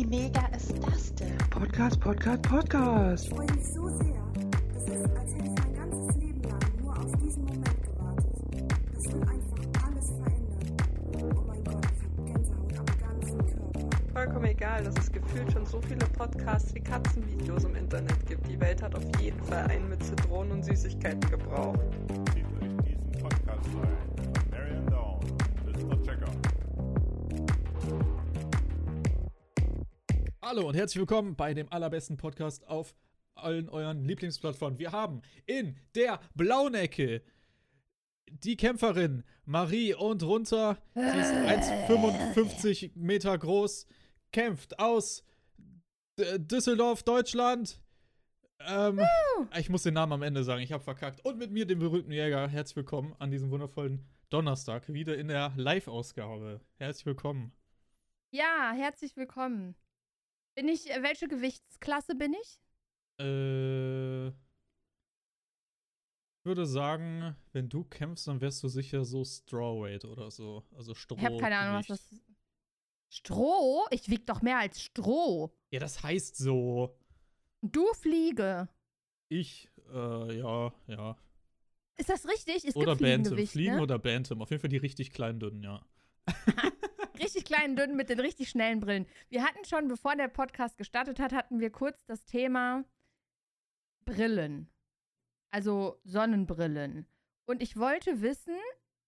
Wie mega ist das denn? Podcast, Podcast, Podcast. Ich freue mich so sehr. Das ist, als hätte ich mein ganzes Leben lang nur auf diesen Moment gewartet. Das will einfach alles verändern. Oh mein Gott, ich habe Gänsehaut am ganzen Körper. Vollkommen egal, dass es gefühlt schon so viele Podcasts wie Katzenvideos im Internet gibt. Die Welt hat auf jeden Fall einen mit Zitronen und Süßigkeiten gebraucht. Titel in diesem Podcast ein. Hallo und herzlich willkommen bei dem allerbesten Podcast auf allen euren Lieblingsplattformen. Wir haben in der blauen Ecke die Kämpferin Marie und runter. Sie ist 1,55 Meter groß, kämpft aus D Düsseldorf, Deutschland. Ähm, ich muss den Namen am Ende sagen, ich habe verkackt. Und mit mir, dem berühmten Jäger. Herzlich willkommen an diesem wundervollen Donnerstag, wieder in der Live-Ausgabe. Herzlich willkommen. Ja, herzlich willkommen. Bin ich, äh, welche Gewichtsklasse bin ich? Äh, ich würde sagen, wenn du kämpfst, dann wärst du sicher so Strawweight oder so. Also Stroh. Ich habe keine Ahnung, was das ist. Stroh? Ich wieg doch mehr als Stroh. Ja, das heißt so. Du Fliege. Ich, äh, ja, ja. Ist das richtig? Es oder gibt Bantam. Fliegen ne? oder Bantam. Auf jeden Fall die richtig kleinen, dünnen, ja. Richtig kleinen, dünnen mit den richtig schnellen Brillen. Wir hatten schon, bevor der Podcast gestartet hat, hatten wir kurz das Thema Brillen. Also Sonnenbrillen. Und ich wollte wissen,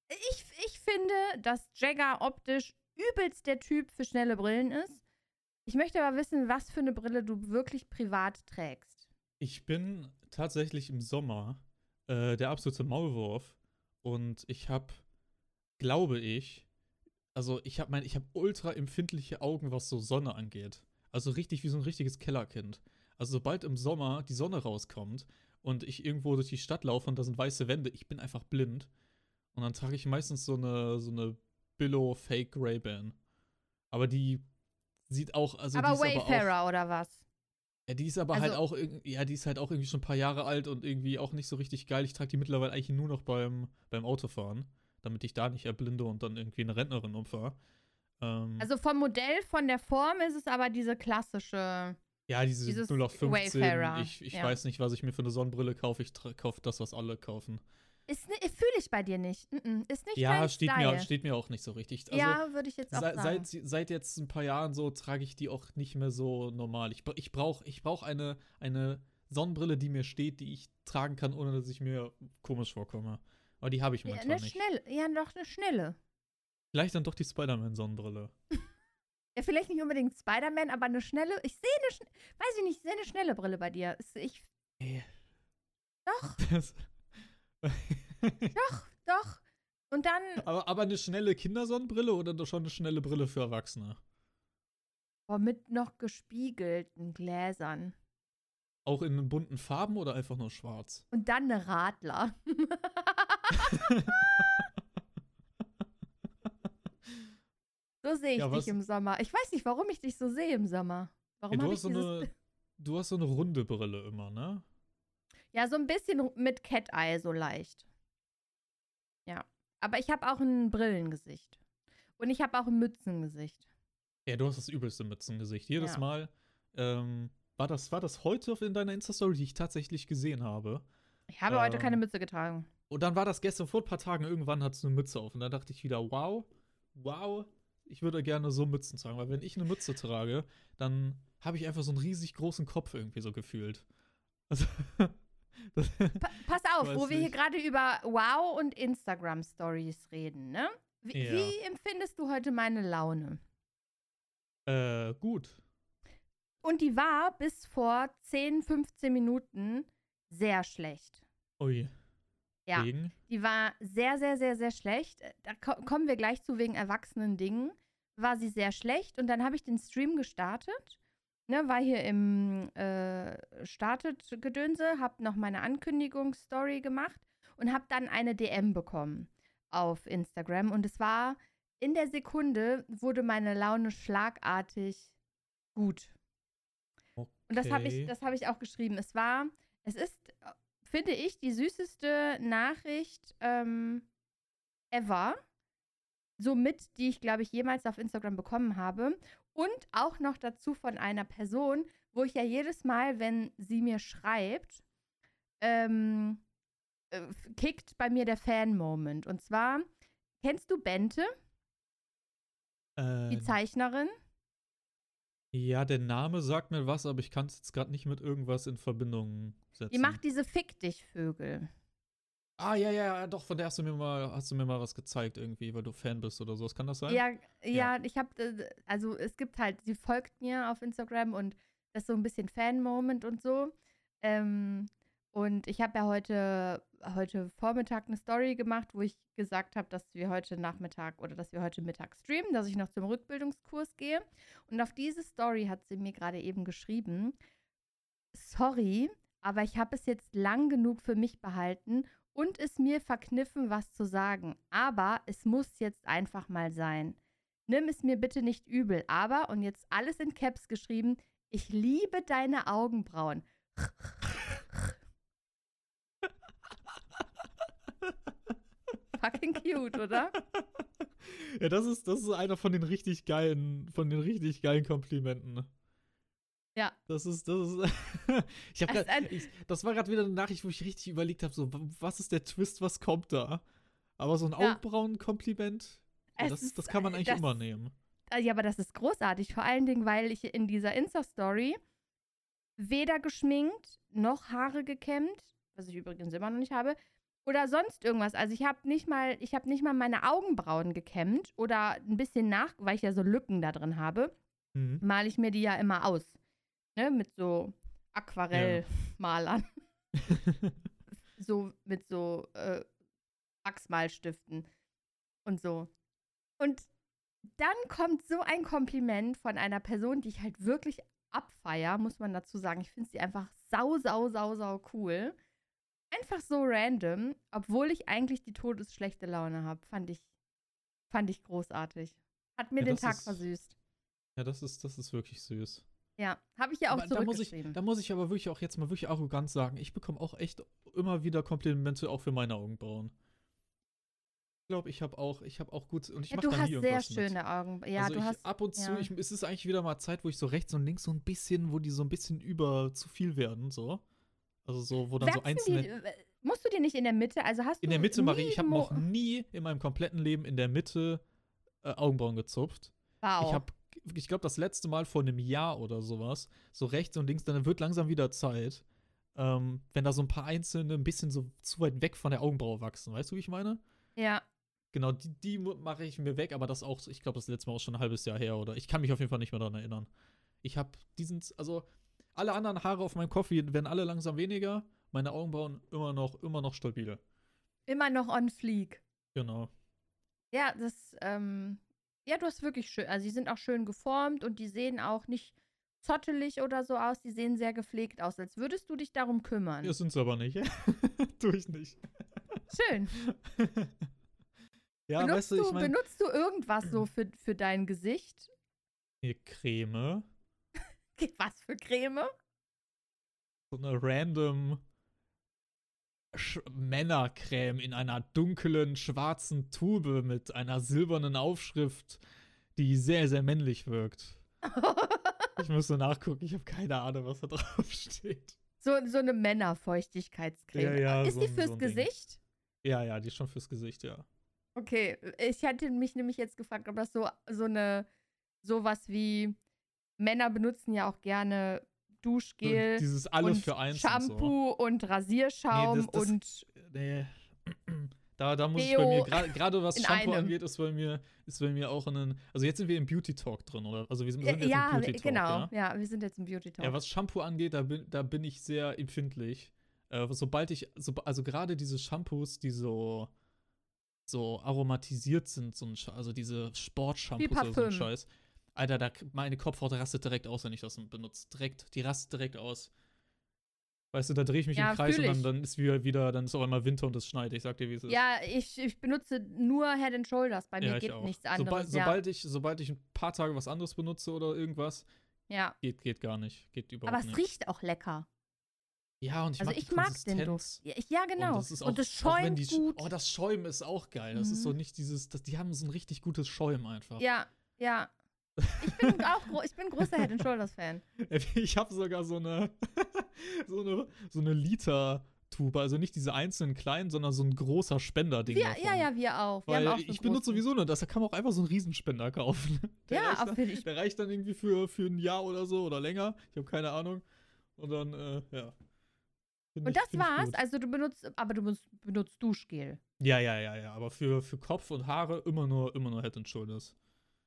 ich, ich finde, dass Jagger optisch übelst der Typ für schnelle Brillen ist. Ich möchte aber wissen, was für eine Brille du wirklich privat trägst. Ich bin tatsächlich im Sommer äh, der absolute Maulwurf. Und ich habe, glaube ich, also ich habe mein, ich habe ultra empfindliche Augen, was so Sonne angeht. Also richtig wie so ein richtiges Kellerkind. Also sobald im Sommer die Sonne rauskommt und ich irgendwo durch die Stadt laufe und da sind weiße Wände, ich bin einfach blind. Und dann trage ich meistens so eine, so eine Billo Fake Ray-Ban. Aber die sieht auch, also aber die ist aber auch, Wayfarer oder was? ja, die ist aber Also- halt auch, ja, die ist halt auch irgendwie schon ein paar Jahre alt und irgendwie auch nicht so richtig geil. Ich trage die mittlerweile eigentlich nur noch beim, beim Autofahren, damit ich da nicht erblinde und dann irgendwie eine Rentnerin umfahre. Ähm, Also vom Modell, von der Form ist es aber diese klassische. ja, diese dieses 0 auf 15. Wayfarer, Ich, ich ja. weiß nicht, was ich mir für eine Sonnenbrille kaufe. Ich kaufe das, was alle kaufen. Ne, fühle ich bei dir nicht. Mm -mm, ist nicht ja, steht Style. mir, steht mir auch nicht so richtig. Also, ja, würde ich jetzt auch Seit, sagen. seit, seit jetzt ein paar Jahren so trage ich die auch nicht mehr so normal. Ich, ich brauche ich brauch eine, eine Sonnenbrille, die mir steht, die ich tragen kann, ohne dass ich mir komisch vorkomme. Aber die habe ich ja, momentan eine nicht. schnelle, ja, doch eine schnelle. Vielleicht dann doch die Spider-Man-Sonnenbrille. Ja, vielleicht nicht unbedingt Spider-Man, aber eine schnelle. Ich sehe eine, schn- weiß ich nicht, ich sehe eine schnelle Brille bei dir. Ich, Nee. Doch. Doch, doch. Und dann, aber, aber eine schnelle Kindersonnenbrille oder doch schon eine schnelle Brille für Erwachsene? oh, mit noch gespiegelten Gläsern. Auch in bunten Farben oder einfach nur schwarz? Und dann eine Radler. So sehe ich Ja, dich im Sommer. Ich weiß nicht, warum ich dich so sehe im Sommer. Warum Ey, du, hast so eine, du hast so eine runde Brille immer, ne? Ja, so ein bisschen mit Cat-Eye, so leicht. Ja. Aber ich habe auch ein Brillengesicht. Und ich habe auch ein Mützengesicht. Ja, du hast das übelste Mützengesicht. Jedes Ja. Mal. Ähm, war, das, war das heute in deiner Insta-Story, die ich tatsächlich gesehen habe? Ich habe heute Ähm. keine Mütze getragen. Und dann war das gestern vor ein paar Tagen, irgendwann hat es eine Mütze auf. Und dann dachte ich wieder, wow, wow, ich würde gerne so Mützen tragen. Weil wenn ich eine Mütze trage, dann habe ich einfach so einen riesig großen Kopf irgendwie so gefühlt. Also, das, Pa pass auf, wo wir hier gerade über Wow und Instagram-Stories reden, ne? Wie, Ja. wie empfindest du heute meine Laune? äh, gut. Und die war bis vor 10, 15 Minuten sehr schlecht. Ui. Ja. Wegen? Die war sehr, sehr, sehr, sehr schlecht. Äh, Da ko kommen wir gleich zu wegen erwachsenen Dingen. War sie sehr schlecht und dann habe ich den Stream gestartet. Ne, war hier im äh, Startet-Gedönse, habe noch meine Ankündigungsstory gemacht und habe dann eine DM bekommen auf Instagram. Und es war in der Sekunde, wurde meine Laune schlagartig gut. Und das habe ich, Okay. das habe ich auch geschrieben. Es war, es ist, finde ich, die süßeste Nachricht ähm, ever. so mit, die ich, glaube ich, jemals auf Instagram bekommen habe. Und auch noch dazu von einer Person, wo ich ja jedes Mal, wenn sie mir schreibt, ähm, äh, kickt bei mir der Fan-Moment. Und zwar, kennst du Bente, die Äh, Zeichnerin? Ja, der Name sagt mir was, aber ich kann es jetzt gerade nicht mit irgendwas in Verbindung setzen. Die macht diese Fick dich Vögel. ah, ja, ja, ja, doch, von der hast du mir mal, hast du mir mal was gezeigt irgendwie, weil du Fan bist oder so. Kann das sein? Ja, ja, ich habe, also es gibt halt, sie folgt mir auf Instagram und das ist so ein bisschen Fan-Moment und so. Ähm, und ich habe ja heute, heute Vormittag eine Story gemacht, wo ich gesagt habe, dass wir heute Nachmittag oder dass wir heute Mittag streamen, dass ich noch zum Rückbildungskurs gehe. Und auf diese Story hat sie mir gerade eben geschrieben, sorry, aber ich habe es jetzt lang genug für mich behalten und es mir verkniffen, was zu sagen. Aber es muss jetzt einfach mal sein. Nimm es mir bitte nicht übel, aber, und jetzt alles in Caps geschrieben, ich liebe deine Augenbrauen. Fucking cute, oder? Ja, das ist, das ist einer von den richtig geilen, von den richtig geilen Komplimenten. Ja. Das ist, das ist. ich hab grad, ich, das war gerade wieder eine Nachricht, wo ich richtig überlegt habe, so, was ist der Twist, was kommt da? Aber so ein Ja. Augenbrauen-Kompliment, ja, das, ist- das kann man eigentlich das- immer nehmen. Ah, Ja, aber das ist großartig. Vor allen Dingen, weil ich in dieser Insta-Story weder geschminkt noch Haare gekämmt, was ich übrigens immer noch nicht habe, oder sonst irgendwas. Also ich habe nicht mal, ich habe nicht mal meine Augenbrauen gekämmt oder ein bisschen nach, weil ich ja so Lücken da drin habe, Mhm. male ich mir die ja immer aus. Ne, mit so Aquarellmalern. so mit so äh, Wachsmalstiften und so. Und dann kommt so ein Kompliment von einer Person, die ich halt wirklich abfeier, muss man dazu sagen. Ich finde sie einfach sau, sau, sau, sau cool. Einfach so random, obwohl ich eigentlich die todesschlechte Laune habe. Fand ich, fand ich großartig. Hat mir Ja, den Tag ist- versüßt. Ja, das ist, das ist wirklich süß. Ja, habe ich ja auch Aber da muss, ich, da muss ich aber wirklich auch jetzt mal wirklich arrogant sagen, ich bekomme auch echt immer wieder Komplimente auch für meine Augenbrauen. Ich glaube, ich habe auch, ich habe auch gut und ich ja, mache du da hast nie sehr irgendwas mit. schöne Augen. Ja, also du ich, hast. ab und zu, ja. ich, es ist eigentlich wieder mal Zeit, wo ich so rechts und links so ein bisschen, wo die so ein bisschen über zu viel werden, so. Also so, wo dann so Wachsen einzelne. die, äh, musst du dir nicht in der Mitte, also hast in du der Mitte, Marie, ich habe noch nie in meinem kompletten Leben in der Mitte äh, Augenbrauen gezupft. Wow. Ich habe, ich glaube, das letzte Mal vor einem Jahr oder sowas, so rechts und links, dann wird langsam wieder Zeit, ähm, wenn da so ein paar einzelne ein bisschen so zu weit weg von der Augenbraue wachsen. Weißt du, wie ich meine? ja. Genau, die, die mache ich mir weg, aber das auch, ich glaube, das letzte Mal auch schon ein halbes Jahr her oder ich kann mich auf jeden Fall nicht mehr daran erinnern. Ich habe diesen, also alle anderen Haare auf meinem Kopf werden alle langsam weniger, meine Augenbrauen immer noch, immer noch stabil. Immer noch on fleek. Genau. Ja, das, ähm, ja, du hast wirklich schön, also die sind auch schön geformt und die sehen auch nicht zottelig oder so aus, die sehen sehr gepflegt aus, als würdest du dich darum kümmern. Ja, sind's aber nicht. tu ich nicht. Schön. ja, benutzt, weißt du, ich meine, benutzt du irgendwas so für, für dein Gesicht? Creme, Was für Creme? so eine random Sch Männercreme in einer dunklen schwarzen Tube mit einer silbernen Aufschrift, die sehr, sehr männlich wirkt. Ich müsste nachgucken, ich habe keine Ahnung, was da drauf steht. so, so eine Männerfeuchtigkeitscreme. Ja, ja, Ist so die fürs so ein Ding. Gesicht? Ja, ja, die ist schon fürs Gesicht, ja. Okay, ich hatte mich nämlich jetzt gefragt, ob das so, so eine, sowas wie Männer benutzen ja auch gerne Duschgel Dieses alles und für eins und so. Shampoo und Rasierschaum Nee, das- das- und Nee. Da, da muss ich Deo bei mir, gerade was Shampoo einem. angeht, ist bei mir, ist bei mir auch ein. Also jetzt sind wir im Beauty Talk drin, oder? Also wir sind, wir sind ja, jetzt im Beauty Talk. genau, Ja? ja? wir sind jetzt im Beauty Talk. ja, was Shampoo angeht, da bin, da bin ich sehr empfindlich. Äh, sobald ich, so, also gerade diese Shampoos, die so, so aromatisiert sind, so ein, also diese Sportshampoos oder so ein. Scheiß. Alter, da, meine Kopfhaut rastet direkt aus, wenn ich das benutze. Direkt, die rastet direkt aus. Weißt du, da drehe ich mich Ja, im Kreis und dann, dann ist wieder, wieder, dann ist auf einmal Winter und es schneit. Ich sag dir, wie es ist. ja, ich, ich benutze nur Head and Shoulders. Bei mir Ja, geht auch. nichts anderes. ja. sobald, ich, sobald ich ein paar Tage was anderes benutze oder irgendwas, ja. geht, geht gar nicht. Geht überhaupt Aber es nicht. riecht auch lecker. Ja, und ich Also mag ich mag den. Duft. Ja, ja genau. Und das, ist auch, Und das auch schäumt die, gut. Oh, das Schäumen ist auch geil. Das ist Mhm. so nicht dieses, das, die haben so ein richtig gutes Schäumen einfach. Ja, ja. Ich bin auch ich bin großer Head and Shoulders Fan. Ich habe sogar so eine, so eine, so eine Liter-Tube. Also nicht diese einzelnen kleinen, sondern so ein großer Spender-Ding. Davon. ja, ja, wir auch. Wir Weil haben auch so ich benutze sowieso nur das, da kann man auch einfach so einen Riesenspender kaufen. Der Ja, reicht dann, dich. Der reicht dann irgendwie für, für ein Jahr oder so oder länger. Ich habe keine Ahnung. Und dann, äh, ja. Find Und ich- das ich war's. Also du benutzt, aber du benutzt, benutzt Duschgel. Ja, ja, ja, ja. Aber für, für Kopf und Haare immer nur, immer nur Head and Shoulders.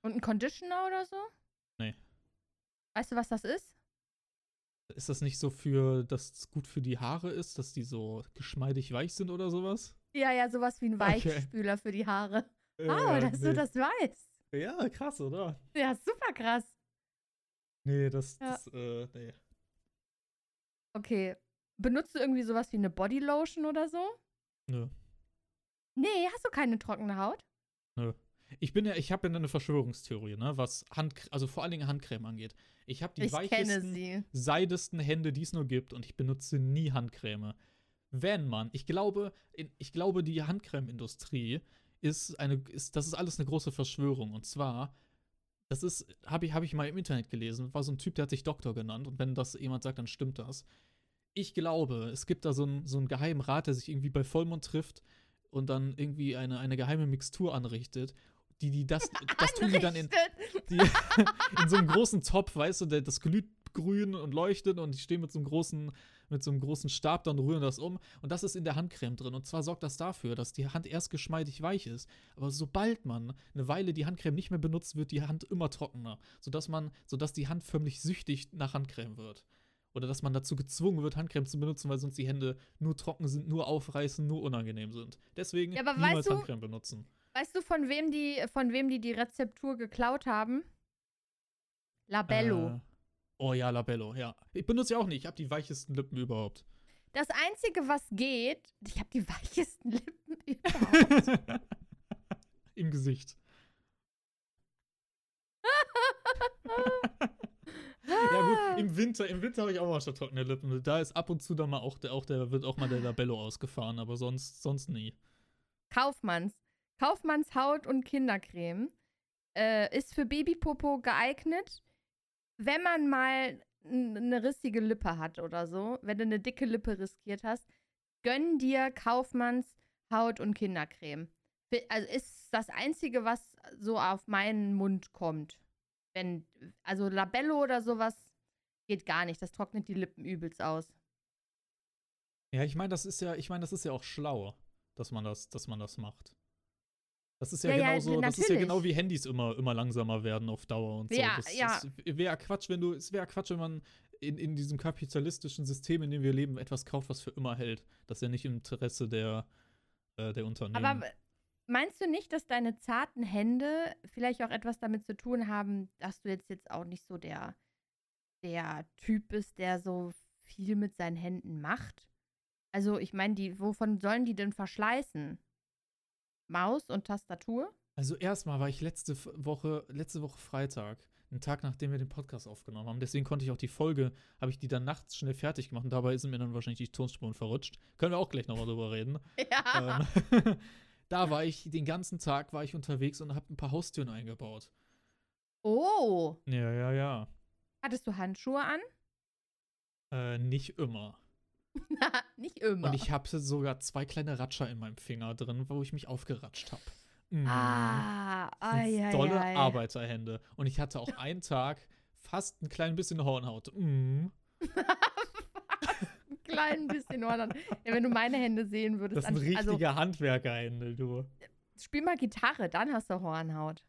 Und ein Conditioner oder so? Nee. Weißt du, was das ist? Ist das nicht so für, dass es gut für die Haare ist, dass die so geschmeidig weich sind oder sowas? Ja, ja, sowas wie ein Okay. Weichspüler für die Haare. Äh, Ah, dass nee. du das weißt. Ja, krass, oder? Ja, super krass. Nee, das, Ja. das, äh, nee. Okay. Benutzt du irgendwie sowas wie eine Bodylotion oder so? Nö. Nee, hast du keine trockene Haut? Ich bin ja, ich habe ja eine Verschwörungstheorie, ne, was Hand, also vor allen Dingen Handcreme angeht. Ich habe die ich weichesten, sie. seidesten Hände, die es nur gibt, und ich benutze nie Handcreme. Wenn man, ich glaube, ich glaube, die Handcreme-Industrie ist eine, ist, das ist alles eine große Verschwörung. Und zwar, das ist, habe ich, hab ich mal im Internet gelesen, war so ein Typ, der hat sich Doktor genannt. Und wenn das jemand sagt, dann stimmt das. Ich glaube, es gibt da so einen, so einen geheimen Rat, der sich irgendwie bei Vollmond trifft und dann irgendwie eine, eine geheime Mixtur anrichtet. Die, die das, das tun die dann in, die, in so einem großen Topf, weißt du, das glüht grün und leuchtet und die stehen mit so einem großen, mit so einem großen Stab, dann rühren das um und das ist in der Handcreme drin. Und zwar sorgt das dafür, dass die Hand erst geschmeidig weich ist, aber sobald man eine Weile die Handcreme nicht mehr benutzt, wird die Hand immer trockener, sodass man, sodass die Hand förmlich süchtig nach Handcreme wird. Oder dass man dazu gezwungen wird, Handcreme zu benutzen, weil sonst die Hände nur trocken sind, nur aufreißen, nur unangenehm sind. Deswegen Ja, aber niemals du- Handcreme benutzen. Weißt du, von wem die, von wem die die Rezeptur geklaut haben? Labello. Äh, oh ja, Labello, ja. Ich benutze ja auch nicht. Ich habe die weichesten Lippen überhaupt. Das Einzige, was geht, ich habe die weichesten Lippen überhaupt. Im Gesicht. ja gut, im Winter, im Winter habe ich auch mal schon trockene Lippen. Da ist ab und zu dann mal auch der, auch der wird auch mal der Labello ausgefahren, aber sonst, sonst nie. Kaufmanns. Kaufmanns Haut- und Kindercreme äh, ist für Babypopo geeignet, wenn man mal eine rissige Lippe hat oder so. Wenn du eine dicke Lippe riskiert hast, gönn dir Kaufmanns Haut- und Kindercreme. Also ist das Einzige, was so auf meinen Mund kommt. Wenn, also Labello oder sowas geht gar nicht. Das trocknet die Lippen übelst aus. Ja, ich meine, das ist ja, ich meine, das ist ja auch schlau, dass man das, dass man das macht. Das ist ja, Ja, ja, genauso, das ist ja genau wie Handys immer, immer langsamer werden auf Dauer und so. Ja, das, ja. Wäre Quatsch, wenn du, es wäre Quatsch, wenn man in, in diesem kapitalistischen System, in dem wir leben, etwas kauft, was für immer hält. Das ist ja nicht im Interesse der, äh, der Unternehmen. Aber meinst du nicht, dass deine zarten Hände vielleicht auch etwas damit zu tun haben, dass du jetzt, jetzt auch nicht so der, der Typ bist, der so viel mit seinen Händen macht? Also, ich meine, die, wovon sollen die denn verschleißen? Maus und Tastatur? Also erstmal war ich letzte Woche, letzte Woche Freitag, einen Tag nachdem wir den Podcast aufgenommen haben. Deswegen konnte ich auch die Folge, habe ich die dann nachts schnell fertig gemacht und dabei sind mir dann wahrscheinlich die Tonspuren verrutscht. Können wir auch gleich nochmal drüber reden. Ja. ähm, da war ich, den ganzen Tag war ich unterwegs und habe ein paar Haustüren eingebaut. Oh. Ja, ja, ja. Hattest du Handschuhe an? Äh, nicht immer. nicht immer. Und ich habe sogar zwei kleine Ratscher in meinem Finger drin, wo ich mich aufgeratscht habe. ah, ai, dolle ai. Arbeiterhände. Und ich hatte auch einen Tag fast ein klein bisschen Hornhaut. Mm. Ein klein bisschen Horn. Ja, wenn du meine Hände sehen würdest. Das sind an- richtige also, Handwerkerhände, du. spiel mal Gitarre, dann hast du Hornhaut.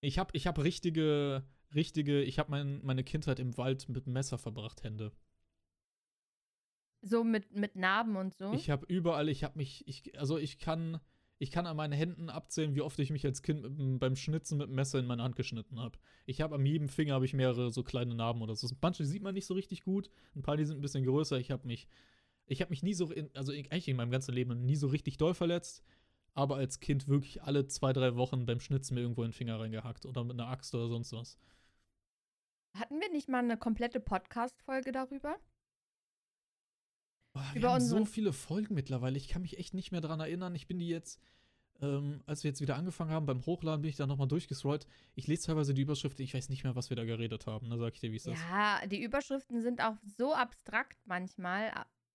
Ich habe ich hab richtige, richtige, ich habe mein, meine Kindheit im Wald mit Messer verbracht, Hände. So mit, mit Narben und so. Ich habe überall, ich habe mich, ich, also ich kann, ich kann an meinen Händen abzählen, wie oft ich mich als Kind mit, beim Schnitzen mit dem Messer in meine Hand geschnitten habe. Ich habe an jedem Finger habe ich mehrere so kleine Narben oder so. Manche sieht man nicht so richtig gut, ein paar die sind ein bisschen größer. Ich habe mich, ich habe mich nie so, in, also eigentlich in meinem ganzen Leben nie so richtig doll verletzt, aber als Kind wirklich alle zwei drei Wochen beim Schnitzen mir irgendwo in den Finger reingehackt oder mit einer Axt oder sonst was. Hatten wir nicht mal eine komplette Podcast-Folge darüber? Oh, wir Über haben so viele Folgen mittlerweile. Ich kann mich echt nicht mehr dran erinnern. Ich bin die jetzt, ähm, als wir jetzt wieder angefangen haben, beim Hochladen bin ich da nochmal durchgescrollt. Ich lese teilweise die Überschrift, ich weiß nicht mehr, was wir da geredet haben. Da sag ich dir, wie es ist. Ja, die Überschriften sind auch so abstrakt manchmal,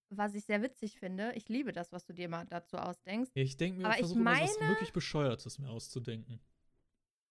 was ich sehr witzig finde. Ich liebe das, was du dir mal dazu ausdenkst. Ja, ich denke mir, Aber ich versuche immer was wirklich Bescheuertes mir auszudenken.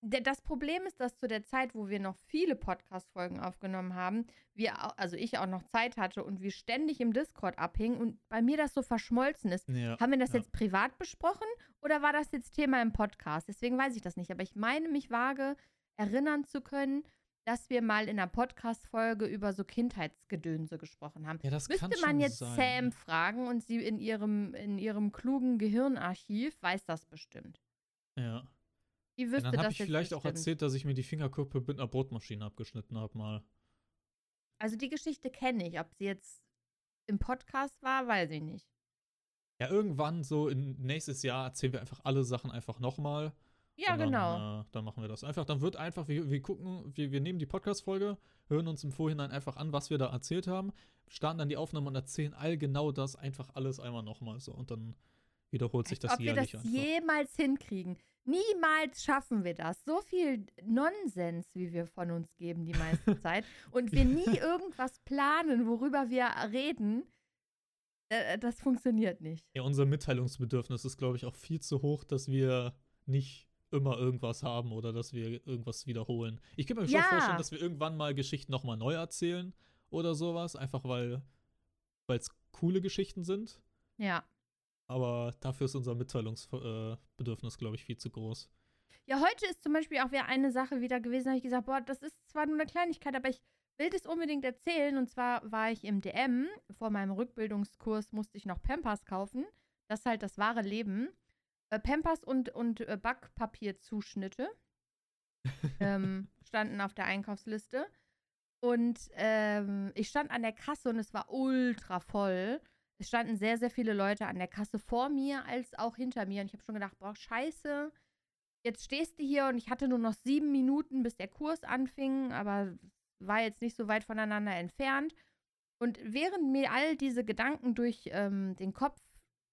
Das Problem ist, dass zu der Zeit, wo wir noch viele Podcast-Folgen aufgenommen haben, wir, also ich auch noch Zeit hatte und wir ständig im Discord abhingen und bei mir das so verschmolzen ist. Ja, Haben wir das ja. jetzt privat besprochen oder war das jetzt Thema im Podcast? Deswegen weiß ich das nicht. Aber ich meine, mich vage erinnern zu können, dass wir mal in einer Podcast-Folge über so Kindheitsgedönse gesprochen haben. Ja, das kann Müsste schon man jetzt sein. Sam fragen und sie in ihrem, in ihrem klugen Gehirnarchiv weiß das bestimmt. Ja. Die wüsste dann habe ich vielleicht auch erzählt, dass ich mir die Fingerkuppe mit einer Brotmaschine abgeschnitten habe mal. Also die Geschichte kenne ich. Ob sie jetzt im Podcast war, weiß ich nicht. Ja, irgendwann so in nächstes Jahr erzählen wir einfach alle Sachen einfach nochmal. Ja, dann, genau. Äh, dann machen wir das einfach. Dann wird einfach, wir, wir gucken, wir, wir nehmen die Podcast-Folge, hören uns im Vorhinein einfach an, was wir da erzählt haben, starten dann die Aufnahme und erzählen all genau das, einfach alles einmal nochmal so. Und dann wiederholt sich das Ob wir das jährlich einfach. jemals hinkriegen. Niemals schaffen wir das. So viel Nonsens, wie wir von uns geben die meiste Zeit. Und wir nie irgendwas planen, worüber wir reden. Äh, das funktioniert nicht. Ja, unser Mitteilungsbedürfnis ist, glaube ich, auch viel zu hoch, dass wir nicht immer irgendwas haben oder dass wir irgendwas wiederholen. Ich kann mir schon Ja. vorstellen, dass wir irgendwann mal Geschichten nochmal neu erzählen oder sowas, einfach weil es coole Geschichten sind. Ja. Aber dafür ist unser Mitteilungsbedürfnis, glaube ich, viel zu groß. Ja, heute ist zum Beispiel auch wieder eine Sache wieder gewesen, da habe ich gesagt, boah, das ist zwar nur eine Kleinigkeit, aber ich will das unbedingt erzählen. Und zwar war ich im DM, vor meinem Rückbildungskurs musste ich noch Pampers kaufen. Das ist halt das wahre Leben. Äh, Pampers und, und äh, Backpapierzuschnitte ähm, standen auf der Einkaufsliste. Und ähm, ich stand an der Kasse und es war ultra voll. Es standen sehr, sehr viele Leute an der Kasse vor mir als auch hinter mir. Und ich habe schon gedacht, boah, scheiße. Jetzt stehst du hier und ich hatte nur noch sieben Minuten, bis der Kurs anfing, aber war jetzt nicht so weit voneinander entfernt. Und während mir all diese Gedanken durch ähm, den Kopf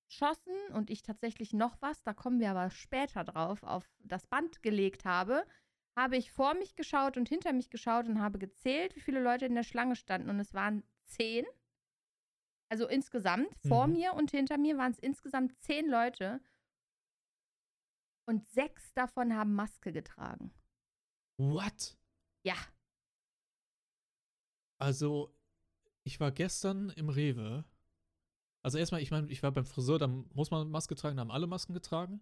schossen und ich tatsächlich noch was, da kommen wir aber später drauf, auf das Band gelegt habe, habe ich vor mich geschaut und hinter mich geschaut und habe gezählt, wie viele Leute in der Schlange standen. Und es waren zehn. Also insgesamt, vor Mhm. mir und hinter mir waren es insgesamt zehn Leute. Und sechs davon haben Maske getragen. What? Ja. Also, ich war gestern im Rewe. Also erstmal, ich meine, ich war beim Friseur, da muss man Maske tragen, da haben alle Masken getragen.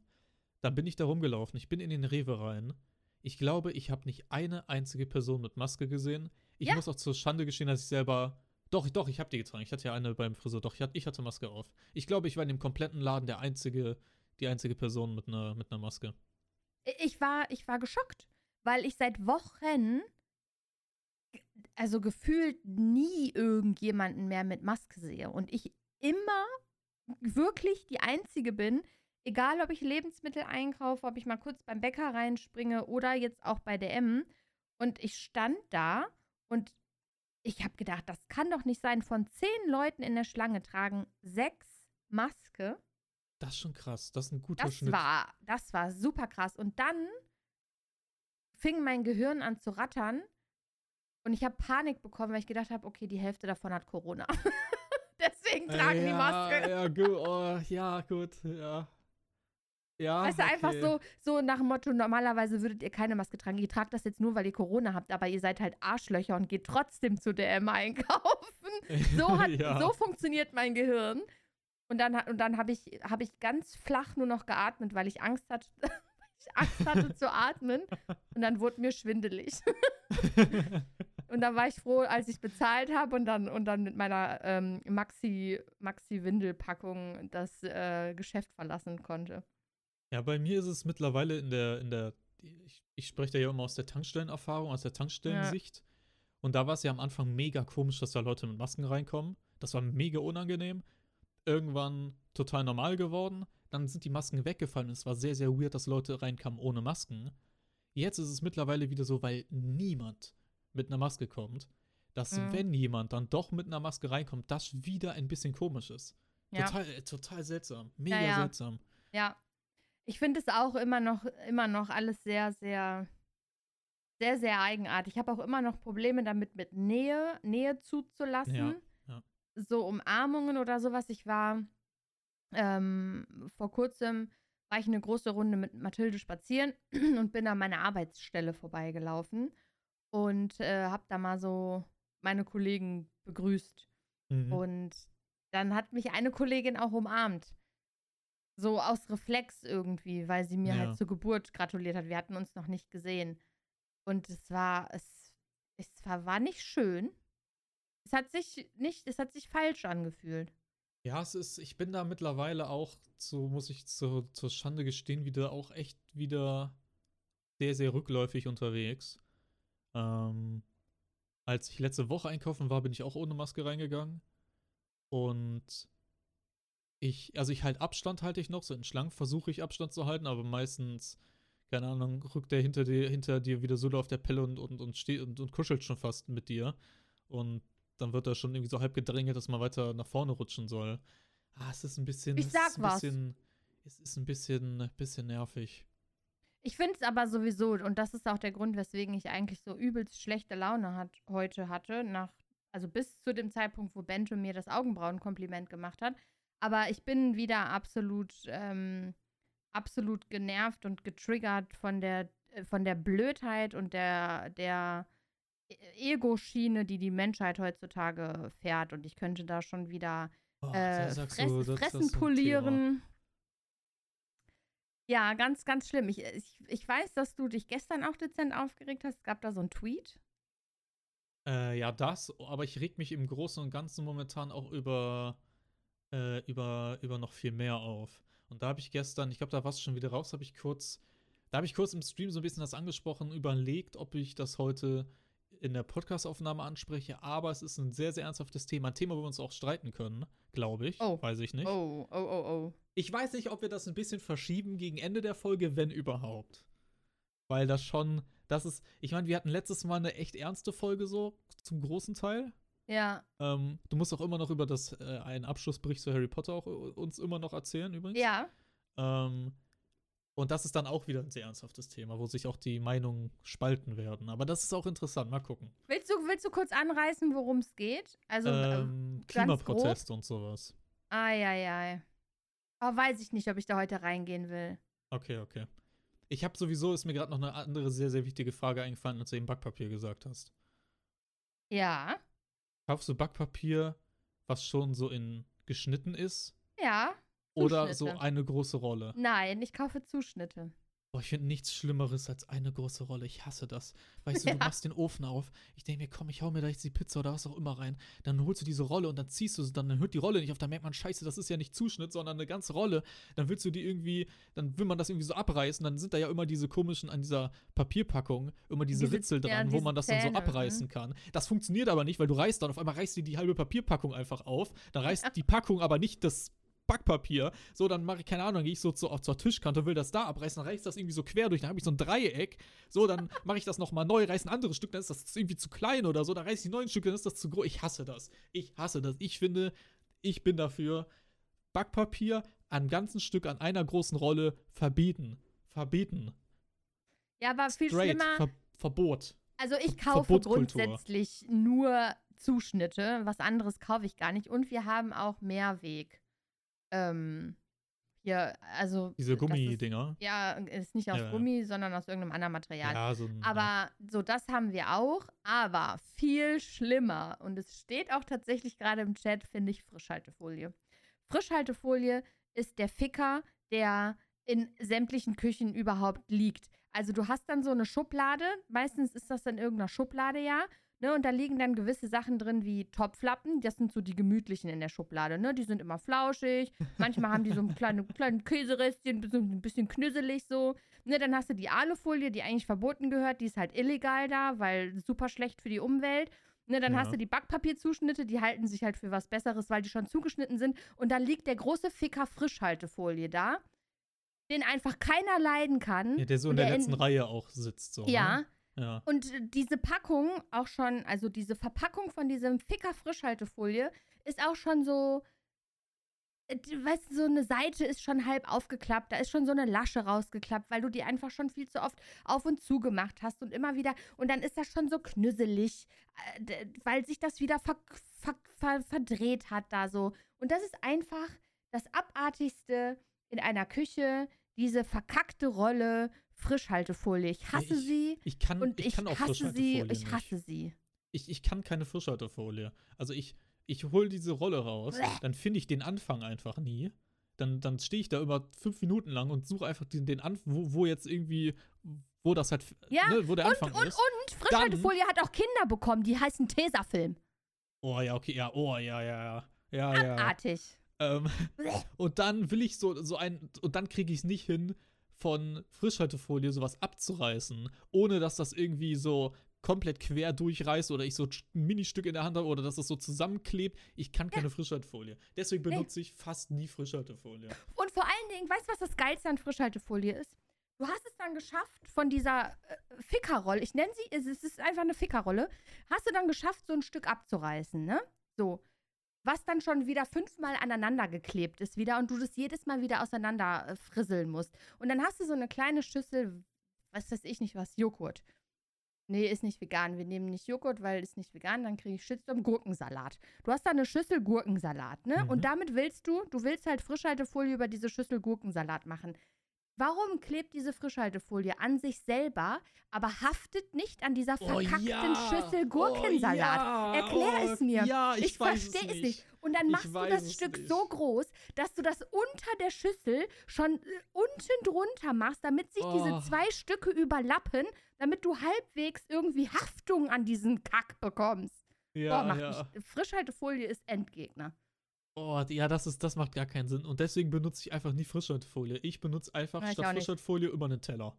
Dann bin ich da rumgelaufen. Ich bin in den Rewe rein. Ich glaube, ich habe nicht eine einzige Person mit Maske gesehen. Ich Ja. muss auch zur Schande gestehen, dass ich selber. Doch, doch, ich habe die getragen. Ich hatte ja eine beim Friseur. Doch, ich hatte, Maske auf. Ich glaube, ich war in dem kompletten Laden der einzige, die einzige Person mit einer, mit einer Maske. Ich war, ich war geschockt, weil ich seit Wochen, also gefühlt nie irgendjemanden mehr mit Maske sehe. Und ich immer wirklich die Einzige bin, egal ob ich Lebensmittel einkaufe, ob ich mal kurz beim Bäcker reinspringe oder jetzt auch bei DM. Und ich stand da und ich habe gedacht, das kann doch nicht sein. Von zehn Leuten in der Schlange tragen sechs Maske. Das ist schon krass. Das ist ein guter Das Schnitt. war, das war super krass. Und dann fing mein Gehirn an zu rattern und ich habe Panik bekommen, weil ich gedacht habe, okay, die Hälfte davon hat Corona. Deswegen tragen ja, die Maske. Ja, gut. Oh, ja, gut. Ja. Ja. Weißt du, einfach okay. so, so nach dem Motto, normalerweise würdet ihr keine Maske tragen. Ihr tragt das jetzt nur, weil ihr Corona habt, aber ihr seid halt Arschlöcher und geht trotzdem zu DM einkaufen. So, hat, Ja. so funktioniert mein Gehirn. Und dann, und dann habe ich, hab ich ganz flach nur noch geatmet, weil ich Angst hatte, ich Angst hatte zu atmen. Und dann wurde mir schwindelig. Und dann war ich froh, als ich bezahlt habe und dann, und dann mit meiner ähm, Maxi, Maxi-Windelpackung das äh, Geschäft verlassen konnte. Ja, bei mir ist es mittlerweile in der, in der, ich, ich spreche da ja immer aus der Tankstellenerfahrung, aus der Tankstellensicht. Und da war es ja am Anfang mega komisch, dass da Leute mit Masken reinkommen. Das war mega unangenehm. Irgendwann total normal geworden. Dann sind die Masken weggefallen und es war sehr, sehr weird, dass Leute reinkamen ohne Masken. Jetzt ist es mittlerweile wieder so, weil niemand mit einer Maske kommt, dass Mhm. wenn jemand dann doch mit einer Maske reinkommt, das wieder ein bisschen komisch ist. Ja. Total, äh, total seltsam. Mega Ja, ja. seltsam. Ja. Ich finde es auch immer noch, immer noch alles sehr, sehr, sehr, sehr eigenartig. Ich habe auch immer noch Probleme damit, mit Nähe, Nähe zuzulassen. Ja, ja. So Umarmungen oder sowas. Ich war ähm, vor kurzem war ich eine große Runde mit Mathilde spazieren und bin an meiner Arbeitsstelle vorbeigelaufen und äh, habe da mal so meine Kollegen begrüßt. Mhm. Und dann hat mich eine Kollegin auch umarmt. So aus Reflex irgendwie, weil sie mir Ja. halt zur Geburt gratuliert hat. Wir hatten uns noch nicht gesehen. Und es war, es, es war, war nicht schön. Es hat sich nicht, es hat sich falsch angefühlt. Ja, es ist, ich bin da mittlerweile auch, so muss ich zur, zur Schande gestehen, wieder auch echt wieder sehr, sehr rückläufig unterwegs. Ähm, als ich letzte Woche einkaufen war, bin ich auch ohne Maske reingegangen. Und ich, also ich halt Abstand halte ich noch, so in Schlangen versuche ich Abstand zu halten, aber meistens, keine Ahnung, rückt der hinter dir, hinter dir wieder so auf der Pelle und, und, und steht und, und kuschelt schon fast mit dir. Und dann wird er schon irgendwie so halb gedrängelt, dass man weiter nach vorne rutschen soll. Ah, es ist ein bisschen. Ich es sag ist ein was. Bisschen, es ist ein bisschen, bisschen nervig. Ich finde es aber sowieso, und das ist auch der Grund, weswegen ich eigentlich so übelst schlechte Laune hat, heute hatte, nach, also bis zu dem Zeitpunkt, wo Bento mir das Augenbrauenkompliment gemacht hat. Aber ich bin wieder absolut, ähm, absolut genervt und getriggert von der, äh, von der Blödheit und der, der E- Ego-Schiene, die die Menschheit heutzutage fährt. Und ich könnte da schon wieder Oh, äh, Fress, du, das- Fressen polieren. Ja, ganz, ganz schlimm. Ich, ich, ich weiß, dass du dich gestern auch dezent aufgeregt hast. Es gab da so einen Tweet. Äh, ja, das, aber ich reg mich im Großen und Ganzen momentan auch über, äh, über, über noch viel mehr auf. Und da habe ich gestern, ich glaube, da war es schon wieder raus, habe ich kurz, da habe ich kurz im Stream so ein bisschen das angesprochen, überlegt, ob ich das heute in der Podcastaufnahme anspreche, aber es ist ein sehr, sehr ernsthaftes Thema. Ein Thema, wo wir uns auch streiten können, glaube ich. Oh. Weiß ich nicht. Oh, oh, oh, oh. Ich weiß nicht, ob wir das ein bisschen verschieben gegen Ende der Folge, wenn überhaupt. Weil das schon, das ist, ich meine, wir hatten letztes Mal eine echt ernste Folge so, zum großen Teil. Ja, Ähm, du musst auch immer noch über das, äh, einen Abschlussbericht zu Harry Potter auch äh, uns immer noch erzählen, übrigens. ja. Ähm, und das ist dann auch wieder ein sehr ernsthaftes Thema, wo sich auch die Meinungen spalten werden. Aber das ist auch interessant, mal gucken. Willst du, willst du kurz anreißen, worum es geht? Also, ähm, ganz Klimaproteste und sowas. ai. Oh, weiß ich nicht, ob ich da heute reingehen will. Okay, okay. Ich habe sowieso, ist mir gerade noch eine andere sehr, sehr wichtige Frage eingefallen, als du eben Backpapier gesagt hast. Ja, Kaufst du Backpapier, was schon so in geschnitten ist? ja. Oder so Zuschnitte. eine große Rolle? Nein, ich kaufe Zuschnitte. Boah, ich finde nichts Schlimmeres als eine große Rolle. Ich hasse das. Weißt du, Ja. du machst den Ofen auf. Ich denke mir, komm, ich hau mir da jetzt die Pizza oder was auch immer rein. Dann holst du diese Rolle und dann ziehst du sie, dann hört die Rolle nicht auf. Dann merkt man, scheiße, das ist ja nicht Zuschnitt, sondern eine ganze Rolle. Dann willst du die irgendwie, dann will man das irgendwie so abreißen. Dann sind da ja immer diese komischen, an dieser Papierpackung, immer diese, Diese- Ritzel ja, dran, wo diese man das dann so Zähne, abreißen kann. Das funktioniert aber nicht, weil du reißt dann, auf einmal reißt dir die halbe Papierpackung einfach auf. Dann reißt die Packung aber nicht das Backpapier. So, dann mache ich, keine Ahnung, dann gehe ich so zur, zur Tischkante will das da abreißen, dann reiße ich das irgendwie so quer durch, dann habe ich so ein Dreieck. So, dann mache ich das nochmal neu, reiße ein anderes Stück, dann ist das irgendwie zu klein oder so, dann reiße ich neues Stück, dann ist das zu groß. Ich hasse das. Ich hasse das. Ich finde, ich bin dafür, Backpapier an ganzen Stück an einer großen Rolle verbieten. Verbieten. Ja, aber viel Straight. schlimmer. Ver Verbot. Also ich kaufe grundsätzlich nur Zuschnitte. Was anderes kaufe ich gar nicht. Und wir haben auch Mehrweg. Ähm, hier, also. Diese Gummidinger. Ja, ist nicht aus Ja, ja. Gummi, sondern aus irgendeinem anderen Material. Ja, so ein. ja. Aber so, das haben wir auch. Aber viel schlimmer, und es steht auch tatsächlich gerade im Chat, finde ich Frischhaltefolie. Frischhaltefolie ist der Ficker, der in sämtlichen Küchen überhaupt liegt. Also du hast dann so eine Schublade, meistens ist das in irgendeiner Schublade, ja. Ne, und da liegen dann gewisse Sachen drin wie Topflappen, das sind so die gemütlichen in der Schublade, ne? Die sind immer flauschig, manchmal haben die so ein kleine, kleine Käserestchen, so ein bisschen knüsselig so. Ne, dann hast du die Alufolie, die eigentlich verboten gehört, die ist halt illegal da, weil super schlecht für die Umwelt. Ne, dann Ja. hast du die Backpapierzuschnitte, die halten sich halt für was Besseres, weil die schon zugeschnitten sind. Und da liegt der große Ficker Frischhaltefolie da, den einfach keiner leiden kann. ja, der so in der der letzten in- Reihe auch sitzt. So, Ja, Ne? Ja. Und äh, diese Packung auch schon, also diese Verpackung von diesem Ficker Frischhaltefolie ist auch schon so, äh, weißt du, so eine Seite ist schon halb aufgeklappt, da ist schon so eine Lasche rausgeklappt, weil du die einfach schon viel zu oft auf und zu gemacht hast und immer wieder, und dann ist das schon so knüsselig, äh, weil sich das wieder ver ver ver verdreht hat da so. Und das ist einfach das Abartigste in einer Küche, diese verkackte Rolle Frischhaltefolie. Ich hasse ich- sie. Ich kann, Und ich ich, kann auch hasse sie, Frischhaltefolie ich nicht. hasse sie. Ich, ich kann keine Frischhaltefolie. Also ich, ich hole diese Rolle raus, Bleh. dann finde ich den Anfang einfach nie. Dann, dann stehe ich da über fünf Minuten lang und suche einfach den, den Anfang, wo, wo jetzt irgendwie, wo das halt, Ja, ne, wo der Und, Anfang und, ist. und Frischhaltefolie hat auch Kinder bekommen, die heißen Tesafilm. Oh ja, okay, ja, oh ja, ja, ja. Ja, ja. Abartig. Ähm, Bleh. und dann will ich so, so ein, und dann kriege ich es nicht hin, von Frischhaltefolie sowas abzureißen, ohne dass das irgendwie so komplett quer durchreißt oder ich so ein Ministück in der Hand habe oder dass das so zusammenklebt. Ich kann keine Frischhaltefolie. Deswegen benutze ich fast nie Frischhaltefolie. Und vor allen Dingen, weißt du, was das Geilste an Frischhaltefolie ist? Du hast es dann geschafft, von dieser äh, Fickerrolle, ich nenne sie, es ist- es ist einfach eine Fickerrolle, hast du dann geschafft, so ein Stück abzureißen, ne? So. Was dann schon wieder fünfmal aneinander geklebt ist wieder und du das jedes Mal wieder auseinander äh, frisseln musst. Und dann hast du so eine kleine Schüssel, was weiß ich nicht was, Joghurt. Nee, ist nicht vegan. Wir nehmen nicht Joghurt, weil ist nicht vegan. Dann kriege ich Shitstorm Gurkensalat. Du hast da eine Schüssel Gurkensalat, ne? Mhm. Und damit willst du, du willst halt Frischhaltefolie über diese Schüssel Gurkensalat machen. Warum klebt diese Frischhaltefolie an sich selber, aber haftet nicht an dieser verkackten Schüssel Gurkensalat? Erklär es mir. Oh, Ja, ich, Ich, verstehe es nicht. Und dann machst du das Stück nicht. so groß, dass du das unter der Schüssel schon unten drunter machst, damit sich Oh. diese zwei Stücke überlappen, damit du halbwegs irgendwie Haftung an diesen Kack bekommst. Ja, Boah, ja. mich, Frischhaltefolie ist Endgegner. Oh, ja, das, ist, das macht gar keinen Sinn. Und deswegen benutze ich einfach nie Frischhaltefolie. Ich benutze einfach Ja, ich statt. Frischhaltefolie immer einen Teller.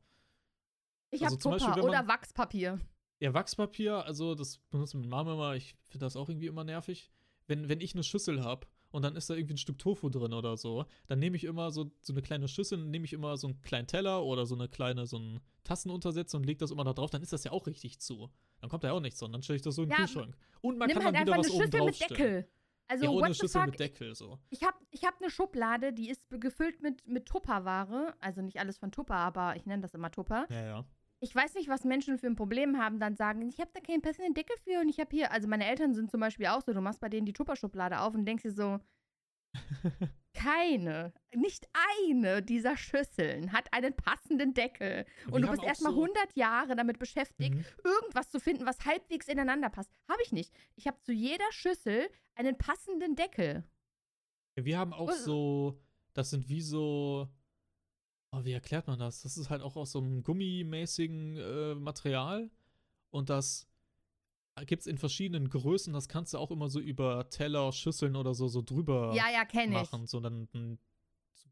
Ich Also habe Tupper man- oder Wachspapier. Ja, Wachspapier, also das benutzt meine Mama immer. Ich finde das auch irgendwie immer nervig. Wenn, wenn ich eine Schüssel habe und dann ist da irgendwie ein Stück Tofu drin oder so, dann nehme ich immer so, so eine kleine Schüssel, nehme ich immer so einen kleinen Teller oder so eine kleine, so einen Tassenuntersetzer und lege das immer da drauf, dann ist das ja auch richtig zu. Dann kommt da ja auch nichts, sondern dann stelle ich das so in den Ja, Kühlschrank. Und man kann halt dann wieder einfach was eine oben Schüssel drauf mit stellen. Deckel. Also, ja, the Schüssel fuck? mit Deckel so. Ich habe ich hab eine Schublade, die ist gefüllt mit, mit Tupperware. Also nicht alles von Tupper, aber ich nenne das immer Tupper. Ja, ja. Ich weiß nicht, was Menschen für ein Problem haben, dann sagen, ich habe da keinen passenden Deckel für und ich habe hier, also meine Eltern sind zum Beispiel auch so, du machst bei denen die Tupper-Schublade auf und denkst dir so, keine, nicht eine dieser Schüsseln hat einen passenden Deckel. Wir Und du haben bist erstmal so- 100 Jahre damit beschäftigt, Mhm. irgendwas zu finden, was halbwegs ineinander passt. Habe ich nicht. Ich habe zu jeder Schüssel einen passenden Deckel. Wir haben auch so, das sind wie so, oh, wie erklärt man das? Das ist halt auch aus so einem gummimäßigen äh, Material und das gibt es in verschiedenen Größen. Das kannst du auch immer so über Teller, Schüsseln oder so, so drüber Ja, ja, kenne ich. machen. So dann dann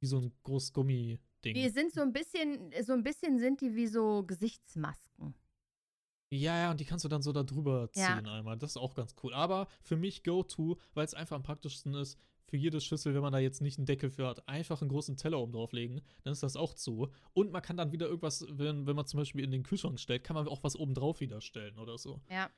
wie so ein großes Gummi-Ding. Die sind so ein bisschen, so ein bisschen sind die wie so Gesichtsmasken. Ja, ja, und die kannst du dann so da drüber Ja. ziehen einmal. Das ist auch ganz cool. Aber für mich Go-To, weil es einfach am praktischsten ist, für jede Schüssel, wenn man da jetzt nicht einen Deckel für hat, einfach einen großen Teller oben drauflegen, dann ist das auch zu. Und man kann dann wieder irgendwas, wenn, wenn man zum Beispiel in den Kühlschrank stellt, kann man auch was oben drauf wieder stellen oder so. Ja.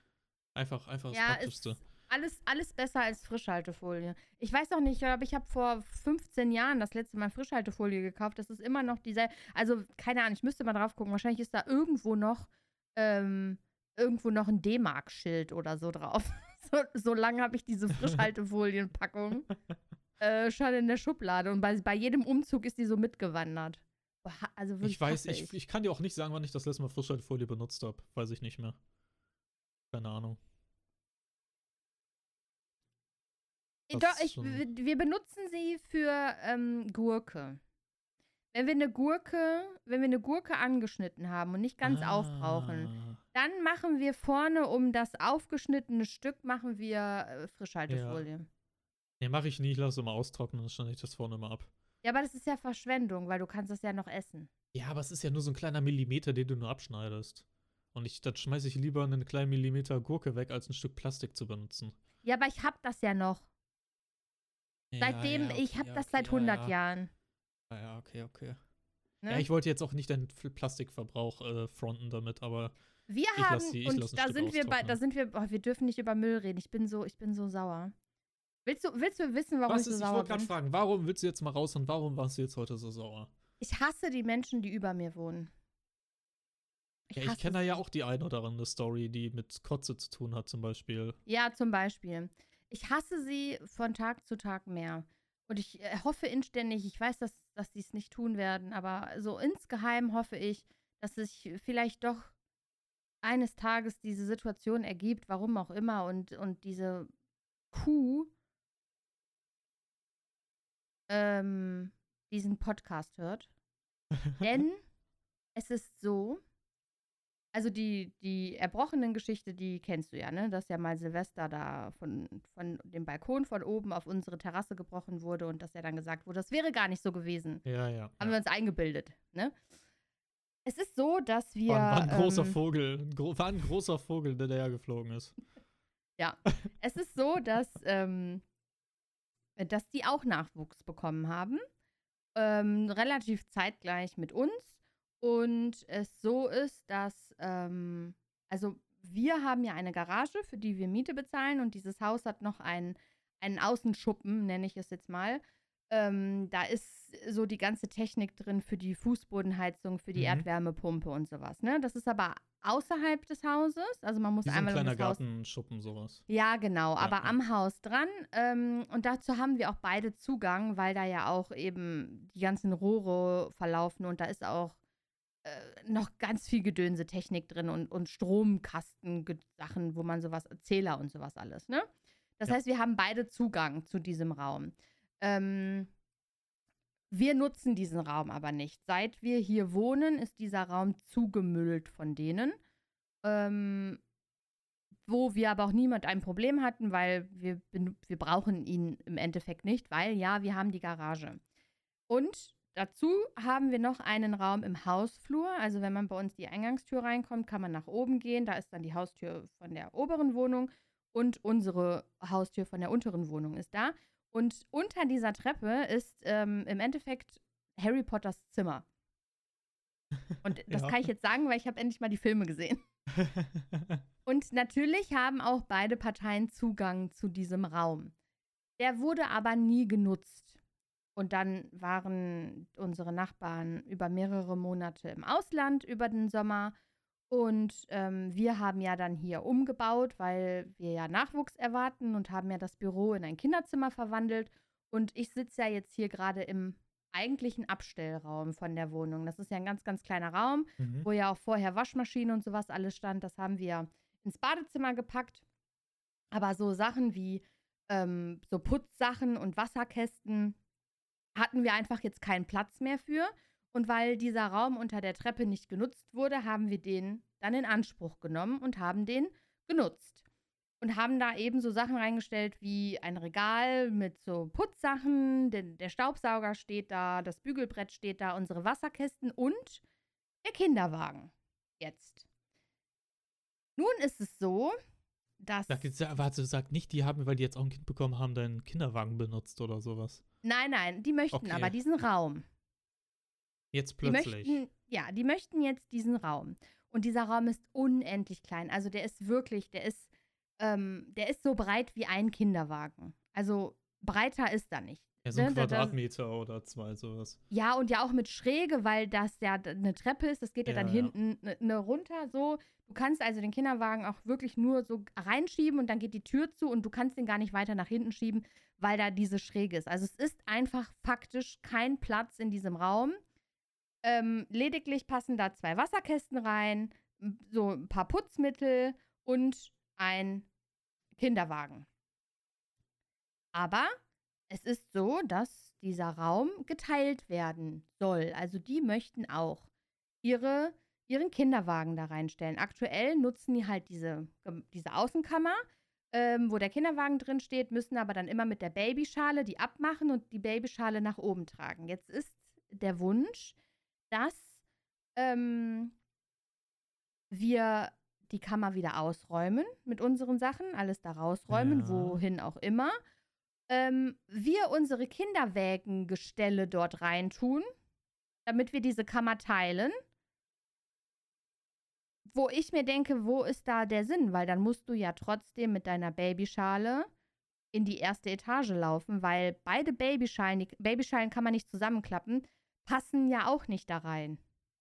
Einfach, einfach das Ja, Praktischste. alles, alles besser als Frischhaltefolie. Ich weiß auch nicht, ich glaube, ich habe vor 15 Jahren das letzte Mal Frischhaltefolie gekauft. Das ist immer noch dieser, also keine Ahnung, ich müsste mal drauf gucken. Wahrscheinlich ist da irgendwo noch, ähm, irgendwo noch ein D-Mark-Schild oder so drauf. so, so lange habe ich diese Frischhaltefolienpackung äh, schon in der Schublade. Und bei, bei jedem Umzug ist die so mitgewandert. Boah, Also wirklich Ich weiß, ich, ich kann dir auch nicht sagen, wann ich das letzte Mal Frischhaltefolie benutzt habe. Weiß ich nicht mehr. Keine Ahnung. Das Doch, ich, wir benutzen sie für ähm, Gurke. Wenn wir eine Gurke, wenn wir eine Gurke angeschnitten haben und nicht ganz aufbrauchen, Ah. dann machen wir vorne um das aufgeschnittene Stück machen wir äh, Frischhaltefolie. Nee, mache ich nie. Ich lasse immer austrocknen, dann schneide ich das vorne immer ab. Ja. aber das ist ja Verschwendung, weil du kannst das ja noch essen. Ja, aber es ist ja nur so ein kleiner Millimeter, den du nur abschneidest. Und ich, dann schmeiße ich lieber einen kleinen Millimeter Gurke weg, als ein Stück Plastik zu benutzen. Ja, aber ich hab das ja noch. Seitdem, ja, ja, ich okay, hab ja, das okay, seit ja, 100 ja. Jahren. Ja, ja, okay, okay. Ne? Ja, ich wollte jetzt auch nicht F- Plastikverbrauch äh, fronten damit, aber Wir Ich haben, die- ich und da sind wir bei, da sind wir, oh, wir dürfen nicht über Müll reden. Ich bin so, ich bin so sauer. Willst du, willst du wissen, warum Was ich so ist, ich sauer wollte gerade bin? fragen, warum willst du jetzt mal raus und warum warst du jetzt heute so sauer? Ich hasse die Menschen, die über mir wohnen. Ja, ich kenne da ja auch die ein oder andere Story, die mit Kotze zu tun hat, zum Beispiel. Ja, zum Beispiel. Ich hasse sie von Tag zu Tag mehr. Und ich äh, hoffe inständig, ich weiß, dass, dass sie es nicht tun werden, aber so insgeheim hoffe ich, dass sich vielleicht doch eines Tages diese Situation ergibt, warum auch immer, und, und diese Kuh ähm, diesen Podcast hört. Denn es ist so, also die, die erbrochenen Geschichte, die kennst du ja, ne? Dass ja mal Silvester da von, von dem Balkon von oben auf unsere Terrasse gebrochen wurde und dass ja dann gesagt wurde, das wäre gar nicht so gewesen. Ja, ja. Haben wir ja. uns eingebildet, ne? Es ist so, dass wir. War, war ein großer ähm, Vogel. Ein gro war ein großer Vogel, der daher geflogen ist. Ja, es ist so, dass, ähm, dass die auch Nachwuchs bekommen haben. Ähm, relativ zeitgleich mit uns. Und es so ist, dass, ähm, also wir haben ja eine Garage, für die wir Miete bezahlen. Und dieses Haus hat noch einen, einen Außenschuppen, nenne ich es jetzt mal. Ähm, da ist so die ganze Technik drin für die Fußbodenheizung, für die Mhm. Erdwärmepumpe und sowas. Ne? Das ist aber außerhalb des Hauses. Also man muss Wie so ein einmal um kleiner Gartenschuppen, sowas. ja, genau, aber ja. am Haus dran. Ähm, und dazu haben wir auch beide Zugang, weil da ja auch eben die ganzen Rohre verlaufen und da ist auch äh, noch ganz viel Gedönse Technik drin und, und Stromkasten-Sachen, wo man sowas, Zähler und sowas alles, ne? Das Ja. heißt, wir haben beide Zugang zu diesem Raum. Ähm, wir nutzen diesen Raum aber nicht. Seit wir hier wohnen, ist dieser Raum zugemüllt von denen. Ähm, wo wir aber auch niemand ein Problem hatten, weil wir, wir brauchen ihn im Endeffekt nicht, weil ja, wir haben die Garage. Und dazu haben wir noch einen Raum im Hausflur. Also wenn man bei uns die Eingangstür reinkommt, kann man nach oben gehen. Da ist dann die Haustür von der oberen Wohnung und unsere Haustür von der unteren Wohnung ist da. Und unter dieser Treppe ist ähm, im Endeffekt Harry Potters Zimmer. Und das Ja. kann ich jetzt sagen, weil ich habe endlich mal die Filme gesehen. Und natürlich haben auch beide Parteien Zugang zu diesem Raum. Der wurde aber nie genutzt. Und dann waren unsere Nachbarn über mehrere Monate im Ausland über den Sommer. Und ähm, wir haben ja dann hier umgebaut, weil wir ja Nachwuchs erwarten und haben ja das Büro in ein Kinderzimmer verwandelt. Und ich sitze ja jetzt hier gerade im eigentlichen Abstellraum von der Wohnung. Das ist ja ein ganz, ganz kleiner Raum mhm. wo ja auch vorher Waschmaschine und sowas alles stand. Das haben wir ins Badezimmer gepackt. Aber so Sachen wie ähm, so Putzsachen und Wasserkästen hatten wir einfach jetzt keinen Platz mehr für. Und weil dieser Raum unter der Treppe nicht genutzt wurde, haben wir den dann in Anspruch genommen und haben den genutzt. Und haben da eben so Sachen reingestellt wie ein Regal mit so Putzsachen, der, der Staubsauger steht da, das Bügelbrett steht da, unsere Wasserkästen und der Kinderwagen. Jetzt. Nun ist es so, dass. Sag, jetzt- warte, sag nicht, die haben, weil die jetzt auch ein Kind bekommen haben, deinen Kinderwagen benutzt oder sowas. Nein, nein, die möchten Okay. aber diesen Raum. Jetzt Die plötzlich. möchten, ja, die möchten jetzt diesen Raum. Und dieser Raum ist unendlich klein. Also der ist wirklich, der ist, ähm, der ist so breit wie ein Kinderwagen. Also breiter ist er nicht. Ja, so ein ne, da- da- Quadratmeter oder zwei, sowas. Ja, und ja auch mit Schräge, weil das ja eine Treppe ist. Das geht ja, Ja, dann ja. hinten ne, ne runter so. Du kannst also den Kinderwagen auch wirklich nur so reinschieben und dann geht die Tür zu und du kannst den gar nicht weiter nach hinten schieben, weil da diese Schräge ist. Also es ist einfach faktisch kein Platz in diesem Raum. Ähm, lediglich passen da zwei Wasserkästen rein, so ein paar Putzmittel und ein Kinderwagen. Aber es ist so, dass dieser Raum geteilt werden soll. Also die möchten auch ihre, ihren Kinderwagen da reinstellen. Aktuell nutzen die halt diese, diese Außenkammer, ähm, wo der Kinderwagen drin steht, müssen aber dann immer mit der Babyschale die abmachen und die Babyschale nach oben tragen. Jetzt ist der Wunsch, dass ähm, wir die Kammer wieder ausräumen mit unseren Sachen, alles da rausräumen, Ja. wohin auch immer. Ähm, wir unsere Kinderwägengestelle dort reintun, damit wir diese Kammer teilen. wo ich mir denke, wo ist da der Sinn? Weil dann musst du ja trotzdem mit deiner Babyschale in die erste Etage laufen, weil beide Babyschalen, die Babyschalen kann man nicht zusammenklappen, passen ja auch nicht da rein.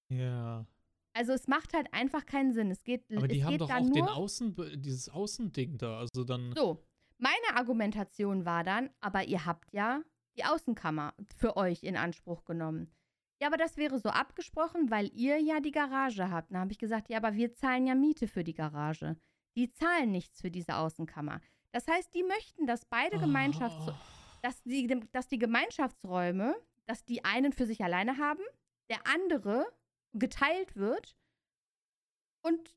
Ja. Also es macht halt einfach keinen Sinn. Es geht, Aber es die haben geht doch auch den Außen, dieses Außending da. Also dann. So, meine Argumentation war dann, aber ihr habt ja die Außenkammer für euch in Anspruch genommen. Ja, aber das wäre so abgesprochen, weil ihr ja die Garage habt. Dann habe ich gesagt, ja, aber wir zahlen ja Miete für die Garage. Die zahlen nichts für diese Außenkammer. Das heißt, die möchten, dass beide Gemeinschafts... Oh. Dass die, dass die Gemeinschaftsräume, dass die einen für sich alleine haben, der andere geteilt wird und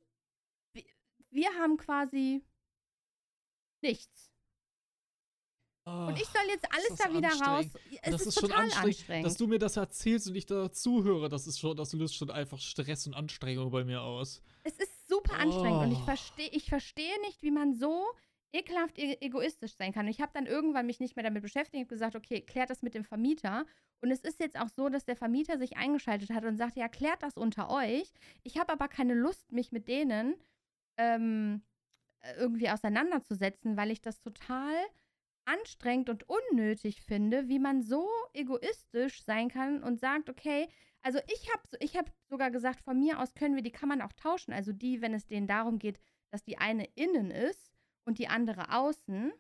wir haben quasi nichts. Und ich soll jetzt alles da wieder raus. Es das ist, ist, schon anstrengend, anstrengend. dass du mir das erzählst und ich da zuhöre. Das ist schon, das löst schon einfach Stress und Anstrengung bei mir aus. es ist super anstrengend und ich Oh. verstehe ich verstehe nicht, wie man so ekelhaft e egoistisch sein kann. Und ich habe dann irgendwann mich nicht mehr damit beschäftigt und gesagt, okay, klärt das mit dem Vermieter. Und es ist jetzt auch so, dass der Vermieter sich eingeschaltet hat und sagte, ja, klärt das unter euch. Ich habe aber keine Lust, mich mit denen ähm, äh, irgendwie auseinanderzusetzen, weil ich das total anstrengend und unnötig finde, wie man so egoistisch sein kann und sagt, okay, also ich habe ich hab sogar gesagt, von mir aus können wir die Kammern auch tauschen. Also die, wenn es denen darum geht, dass die eine innen ist und die andere außen,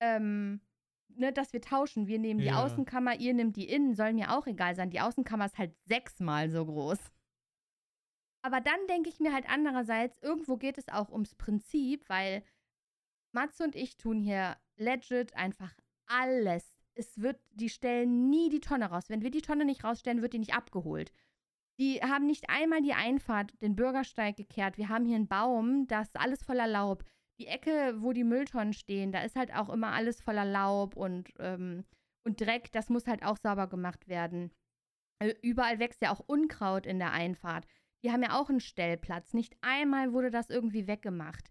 ähm, ne, dass wir tauschen. Wir nehmen die Ja. Außenkammer, ihr nehmt die innen, soll mir auch egal sein. Die Außenkammer ist halt sechsmal so groß. Aber dann denke ich mir halt andererseits, irgendwo geht es auch ums Prinzip, weil Matze und ich tun hier legit einfach alles. Es wird, die stellen nie die Tonne raus. Wenn wir die Tonne nicht rausstellen, wird die nicht abgeholt. Die haben nicht einmal die Einfahrt, den Bürgersteig gekehrt. Wir haben hier einen Baum, das ist alles voller Laub. Die Ecke, wo die Mülltonnen stehen, da ist halt auch immer alles voller Laub und, ähm, und Dreck. Das muss halt auch sauber gemacht werden. Äh, Überall wächst ja auch Unkraut in der Einfahrt. Die haben ja auch einen Stellplatz. Nicht einmal wurde das irgendwie weggemacht.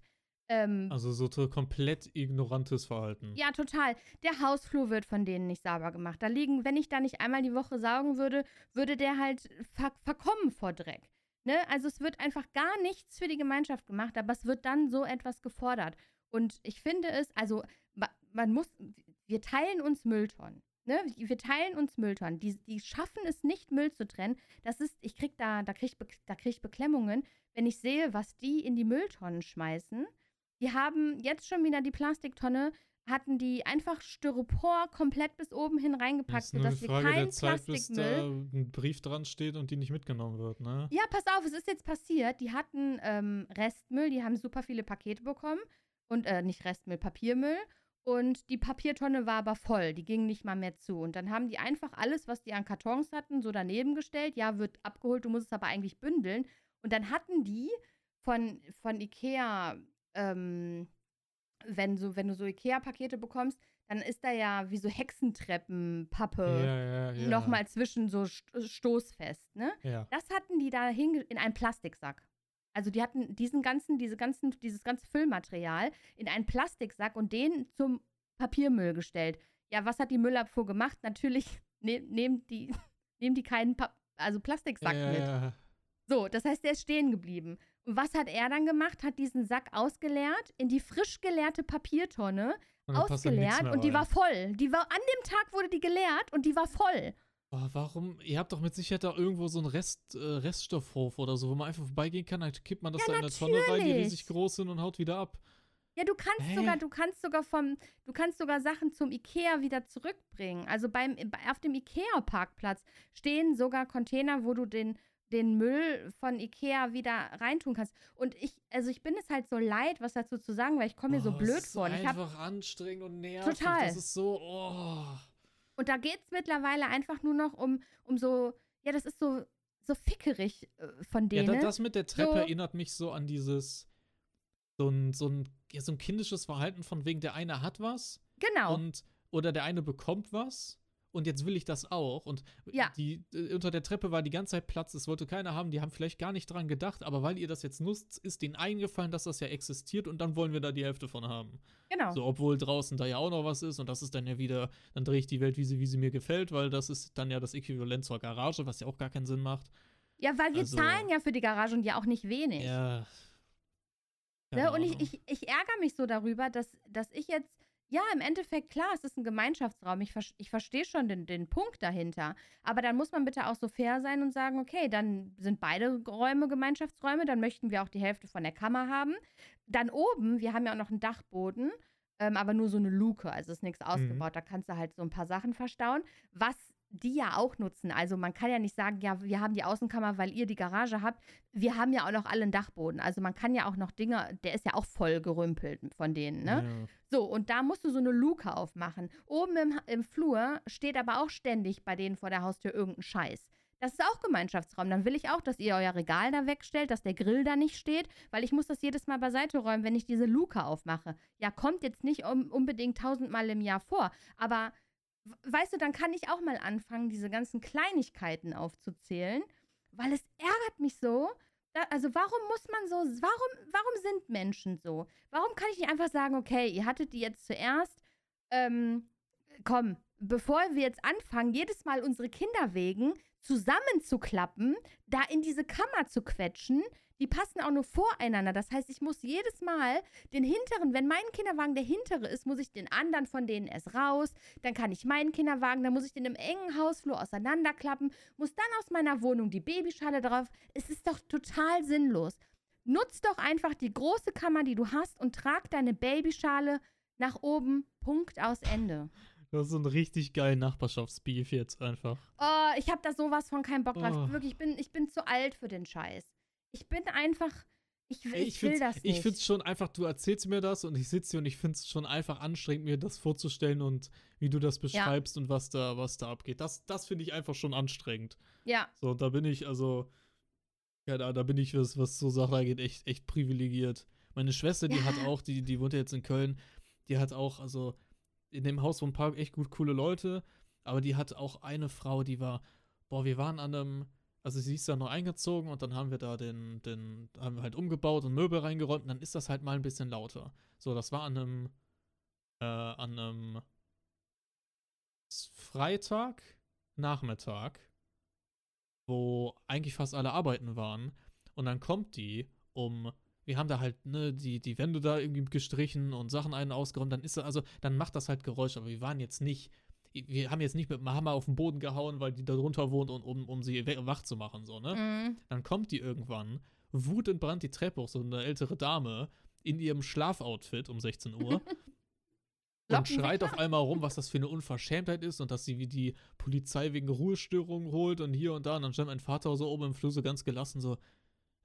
Ähm, Also so komplett ignorantes Verhalten. ja, total. Der Hausflur wird von denen nicht sauber gemacht. Da liegen, wenn ich da nicht einmal die Woche saugen würde, würde der halt ver verkommen vor Dreck. Ne? Also es wird einfach gar nichts für die Gemeinschaft gemacht, aber es wird dann so etwas gefordert. Und ich finde es, also ma- man muss, wir teilen uns Mülltonnen. Ne? Wir teilen uns Mülltonnen. Die, die schaffen es nicht, Müll zu trennen. Das ist, ich krieg da, da krieg da krieg ich Beklemmungen, wenn ich sehe, was die in die Mülltonnen schmeißen. Die haben jetzt schon wieder die Plastiktonne, hatten die einfach Styropor komplett bis oben hin reingepackt, ist nur eine sodass wir Frage keinen der Zeit, bis da Plastikmüll. ein Brief dran steht und die nicht mitgenommen wird, ne? Ja, pass auf, es ist jetzt passiert. Die hatten ähm, Restmüll, die haben super viele Pakete bekommen. Und, äh, nicht Restmüll, Papiermüll. Und die Papiertonne war aber voll, die ging nicht mal mehr zu. Und dann haben die einfach alles, was die an Kartons hatten, so daneben gestellt. Ja, wird abgeholt, du musst es aber eigentlich bündeln. Und dann hatten die von, von Ikea, ähm, wenn, so, wenn du so Ikea-Pakete bekommst, dann ist da ja wie so Hexentreppenpappe ja, ja, ja. nochmal zwischen so st stoßfest, ne? Ja. Das hatten die da in einen Plastiksack. Also die hatten diesen ganzen, diese ganzen, dieses ganze Füllmaterial in einen Plastiksack und den zum Papiermüll gestellt. Ja, was hat die Müllabfuhr gemacht? Natürlich ne nehmen die, nehmen die keinen pa also Plastiksack ja, mit. So, das heißt, der ist stehen geblieben. Und was hat er dann gemacht? Hat diesen Sack ausgeleert, in die frisch geleerte Papiertonne Und ausgeleert und die rein. war voll. Die war an dem Tag wurde die geleert und die war voll. Oh, warum? Ihr habt doch mit Sicherheit da irgendwo so einen Rest, äh, Reststoffhof oder so, wo man einfach vorbeigehen kann, dann kippt man das Ja, da in eine Tonne rein, die riesig groß sind und haut wieder ab. Ja, du kannst Hä? sogar, du kannst sogar vom, du kannst sogar Sachen zum Ikea wieder zurückbringen. Also beim, auf dem Ikea-Parkplatz stehen sogar Container, wo du den, den Müll von Ikea wieder reintun kannst. Und ich, also ich bin es halt so leid, was dazu zu sagen, weil ich komme mir so Oh, blöd es ist vor. Und ich hab, einfach anstrengend und nervig. Total. Das ist so, oh. Und da geht es mittlerweile einfach nur noch um, um so, ja, das ist so, so fickerig äh, von Ja, denen. da, das mit der Treppe So- erinnert mich so an dieses, so ein, so ein, ja, so ein kindisches Verhalten von wegen, der eine hat was genau. und, oder der eine bekommt was und jetzt will ich das auch. Und Ja. die, äh, unter der Treppe war die ganze Zeit Platz, es wollte keiner haben, die haben vielleicht gar nicht dran gedacht, aber weil ihr das jetzt nutzt, ist denen eingefallen, dass das ja existiert und dann wollen wir da die Hälfte von haben. genau. So, obwohl draußen da ja auch noch was ist und das ist dann ja wieder, dann drehe ich die Welt, wie sie, wie sie mir gefällt, weil das ist dann ja das Äquivalent zur Garage, was ja auch gar keinen Sinn macht. Ja, weil wir Also- zahlen ja für die Garage und ja auch nicht wenig. Ja. Ne? Keine Und ich, ich, ich ärgere mich so darüber, dass, dass ich jetzt, ja, im Endeffekt, klar, es ist ein Gemeinschaftsraum. Ich, ich verstehe schon den, den Punkt dahinter. Aber dann muss man bitte auch so fair sein und sagen, okay, dann sind beide Räume Gemeinschaftsräume, dann möchten wir auch die Hälfte von der Kammer haben. Dann oben, wir haben ja auch noch einen Dachboden, ähm, aber nur so eine Luke, also ist nichts ausgebaut. Da kannst du halt so ein paar Sachen verstauen. Was die ja auch nutzen. Also man kann ja nicht sagen, ja, wir haben die Außenkammer, weil ihr die Garage habt. Wir haben ja auch noch alle einen Dachboden. Also man kann ja auch noch Dinge, der ist ja auch voll gerümpelt von denen, ne? Ja. So, und da musst du so eine Luke aufmachen. Oben im, im Flur steht aber auch ständig bei denen vor der Haustür irgendein Scheiß. Das ist auch Gemeinschaftsraum. Dann will ich auch, dass ihr euer Regal da wegstellt, dass der Grill da nicht steht, weil ich muss das jedes Mal beiseite räumen, wenn ich diese Luke aufmache. Ja, kommt jetzt nicht um, unbedingt tausendmal im Jahr vor, aber weißt du, dann kann ich auch mal anfangen, diese ganzen Kleinigkeiten aufzuzählen, weil es ärgert mich so. Also warum muss man so, warum, warum sind Menschen so? Warum kann ich nicht einfach sagen, okay, ihr hattet die jetzt zuerst, ähm, komm, bevor wir jetzt anfangen, jedes Mal unsere Kinder wegen zusammenzuklappen, da in diese Kammer zu quetschen, die passen auch nur voreinander. Das heißt, ich muss jedes Mal den hinteren, wenn mein Kinderwagen der hintere ist, muss ich den anderen von denen erst raus. Dann kann ich meinen Kinderwagen, dann muss ich den im engen Hausflur auseinanderklappen, muss dann aus meiner Wohnung die Babyschale drauf. Es ist doch total sinnlos. Nutz doch einfach die große Kammer, die du hast und trag deine Babyschale nach oben. Punkt aus Ende. Das ist ein richtig geiler Nachbarschaftsbeef jetzt einfach. Oh, ich habe da sowas von keinen Bock drauf. Oh. Wirklich, ich bin, ich bin zu alt für den Scheiß. Ich bin einfach. Ich, ich, ich will das nicht. Ich find's schon einfach, du erzählst mir das und ich sitze hier und ich find's schon einfach anstrengend, mir das vorzustellen und wie du das beschreibst und was da, was da abgeht. Das, das finde ich einfach schon anstrengend. ja, So, da bin ich, also, ja, da, da bin ich, was, was so Sachen angeht, echt, echt privilegiert. Meine Schwester, die Ja. hat auch, die, die wohnt ja jetzt in Köln, die hat auch, also, in dem Haus wohnen ein paar echt gut coole Leute, aber die hat auch eine Frau, die war, boah, wir waren an einem, also sie ist da noch eingezogen und dann haben wir da den, den, haben wir halt umgebaut und Möbel reingeräumt und dann ist das halt mal ein bisschen lauter. So, das war an einem, äh, an einem Freitag, Nachmittag, wo eigentlich fast alle arbeiten waren. Und dann kommt die um. Wir haben da halt, ne, die, die Wände da irgendwie gestrichen und Sachen einen ausgeräumt. Dann ist da, also, dann macht das halt Geräusch, aber wir waren jetzt nicht, wir haben jetzt nicht mit dem Hammer auf den Boden gehauen, weil die da drunter wohnt und um, um sie wach zu machen, so, ne? mm, Dann kommt die irgendwann, wutentbrannt die Treppe hoch, so eine ältere Dame, in ihrem Schlafoutfit um 16 Uhr. und schreit auf einmal rum, was das für eine Unverschämtheit ist und dass sie wie die Polizei wegen Ruhestörungen holt und hier und da. Und dann stand mein Vater so oben im Flur so ganz gelassen, so,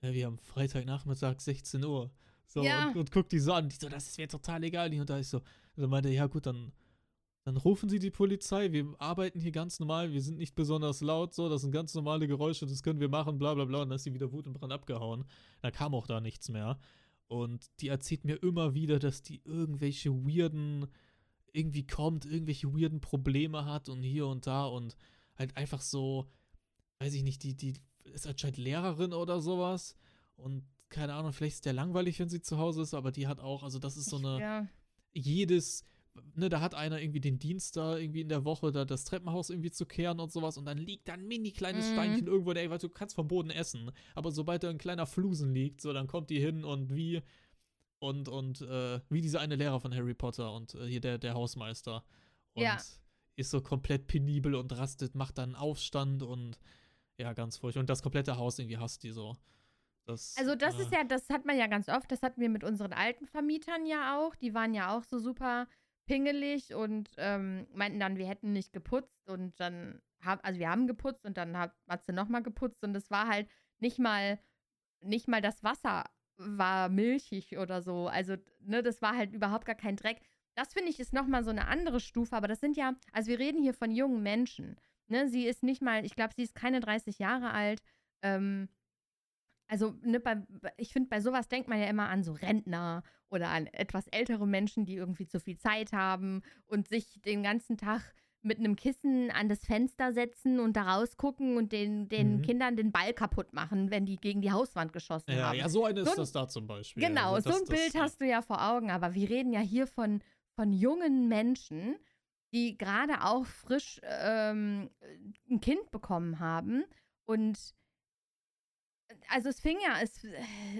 ja, wir haben Freitagnachmittag 16 Uhr. So, Ja. und, und guckt die so an, die so, das ist mir total egal. Und da ist so, also meinte, ja gut, dann, dann rufen Sie die Polizei, wir arbeiten hier ganz normal, wir sind nicht besonders laut, so, das sind ganz normale Geräusche, das können wir machen, bla bla bla. Und dann ist sie wieder Wut und Brand abgehauen. Da kam auch da nichts mehr. Und die erzählt mir immer wieder, dass die irgendwelche weirden, irgendwie kommt, irgendwelche weirden Probleme hat und hier und da und halt einfach so, weiß ich nicht, die, die ist anscheinend Lehrerin oder sowas. Und keine Ahnung, vielleicht ist der langweilig, wenn sie zu Hause ist, aber die hat auch, also das ist so eine ja. jedes, ne, da hat einer irgendwie den Dienst da irgendwie in der Woche, da das Treppenhaus irgendwie zu kehren und sowas und dann liegt da ein mini kleines Mhm. Steinchen irgendwo, ey, weil du kannst vom Boden essen, aber sobald da ein kleiner Flusen liegt, so, dann kommt die hin und wie und, und, äh, wie dieser eine Lehrer von Harry Potter und äh, hier der, der Hausmeister und Ja. ist so komplett penibel und rastet, macht dann Aufstand und ja, ganz furchtbar. Und das komplette Haus irgendwie hasst die so. Das, Also das äh, ist ja, das hat man ja ganz oft, das hatten wir mit unseren alten Vermietern ja auch. Die waren ja auch so super pingelig und ähm, meinten dann, wir hätten nicht geputzt und dann, hab, also wir haben geputzt und dann hat, sie nochmal geputzt und es war halt nicht mal, nicht mal das Wasser war milchig oder so. Also, ne, das war halt überhaupt gar kein Dreck. Das finde ich ist nochmal so eine andere Stufe, aber das sind ja, also wir reden hier von jungen Menschen. Ne, sie ist nicht mal, ich glaube, sie ist keine 30 Jahre alt. Ähm, also, ne, bei, ich finde, bei sowas denkt man ja immer an so Rentner oder an etwas ältere Menschen, die irgendwie zu viel Zeit haben und sich den ganzen Tag mit einem Kissen an das Fenster setzen und da rausgucken und den, den Mhm. Kindern den Ball kaputt machen, wenn die gegen die Hauswand geschossen ja, haben. ja, so eine So ist das da zum Beispiel. Genau, Also so das- ein Bild das, hast du ja vor Augen, aber wir reden ja hier von, von jungen Menschen, die gerade auch frisch ähm, ein Kind bekommen haben und also es fing ja, es,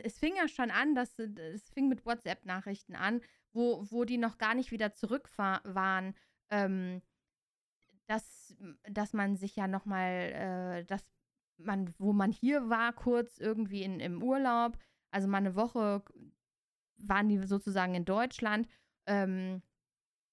es fing ja schon an, dass es fing mit WhatsApp-Nachrichten an, wo, wo die noch gar nicht wieder zurück war, waren, ähm, dass, dass man sich ja nochmal, äh, dass man, wo man hier war, kurz irgendwie in, im Urlaub, also mal eine Woche waren die sozusagen in Deutschland ähm,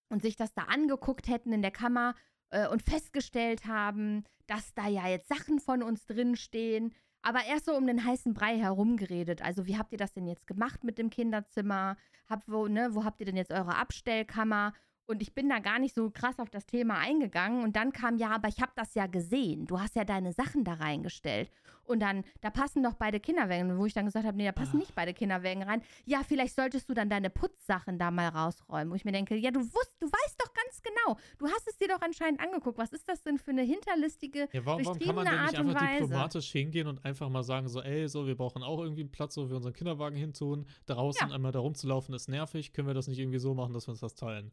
und sich das da angeguckt hätten in der Kammer äh, und festgestellt haben, dass da ja jetzt Sachen von uns drinstehen. Aber erst so um den heißen Brei herumgeredet. Also, wie habt ihr das denn jetzt gemacht mit dem Kinderzimmer? Hab, wo, ne, wo habt ihr denn jetzt eure Abstellkammer? Und ich bin da gar nicht so krass auf das Thema eingegangen. Und dann kam, ja, aber ich habe das ja gesehen. Du hast ja deine Sachen da reingestellt. Und dann, da passen doch beide Kinderwägen. Wo ich dann gesagt habe, nee, da passen nicht beide Kinderwägen rein. Ja, vielleicht solltest du dann deine Putzsachen da mal rausräumen. Wo ich mir denke, ja, du wusst, du weißt doch ganz genau. Du hast es dir doch anscheinend angeguckt. Was ist das denn für eine hinterlistige, Ja, warum, warum kann man denn nicht einfach Weise? diplomatisch hingehen und einfach mal sagen, so, ey, so, wir brauchen auch irgendwie einen Platz, wo wir unseren Kinderwagen hintun. Draußen Ja. einmal da rumzulaufen ist nervig. Können wir das nicht irgendwie so machen, dass wir uns das teilen?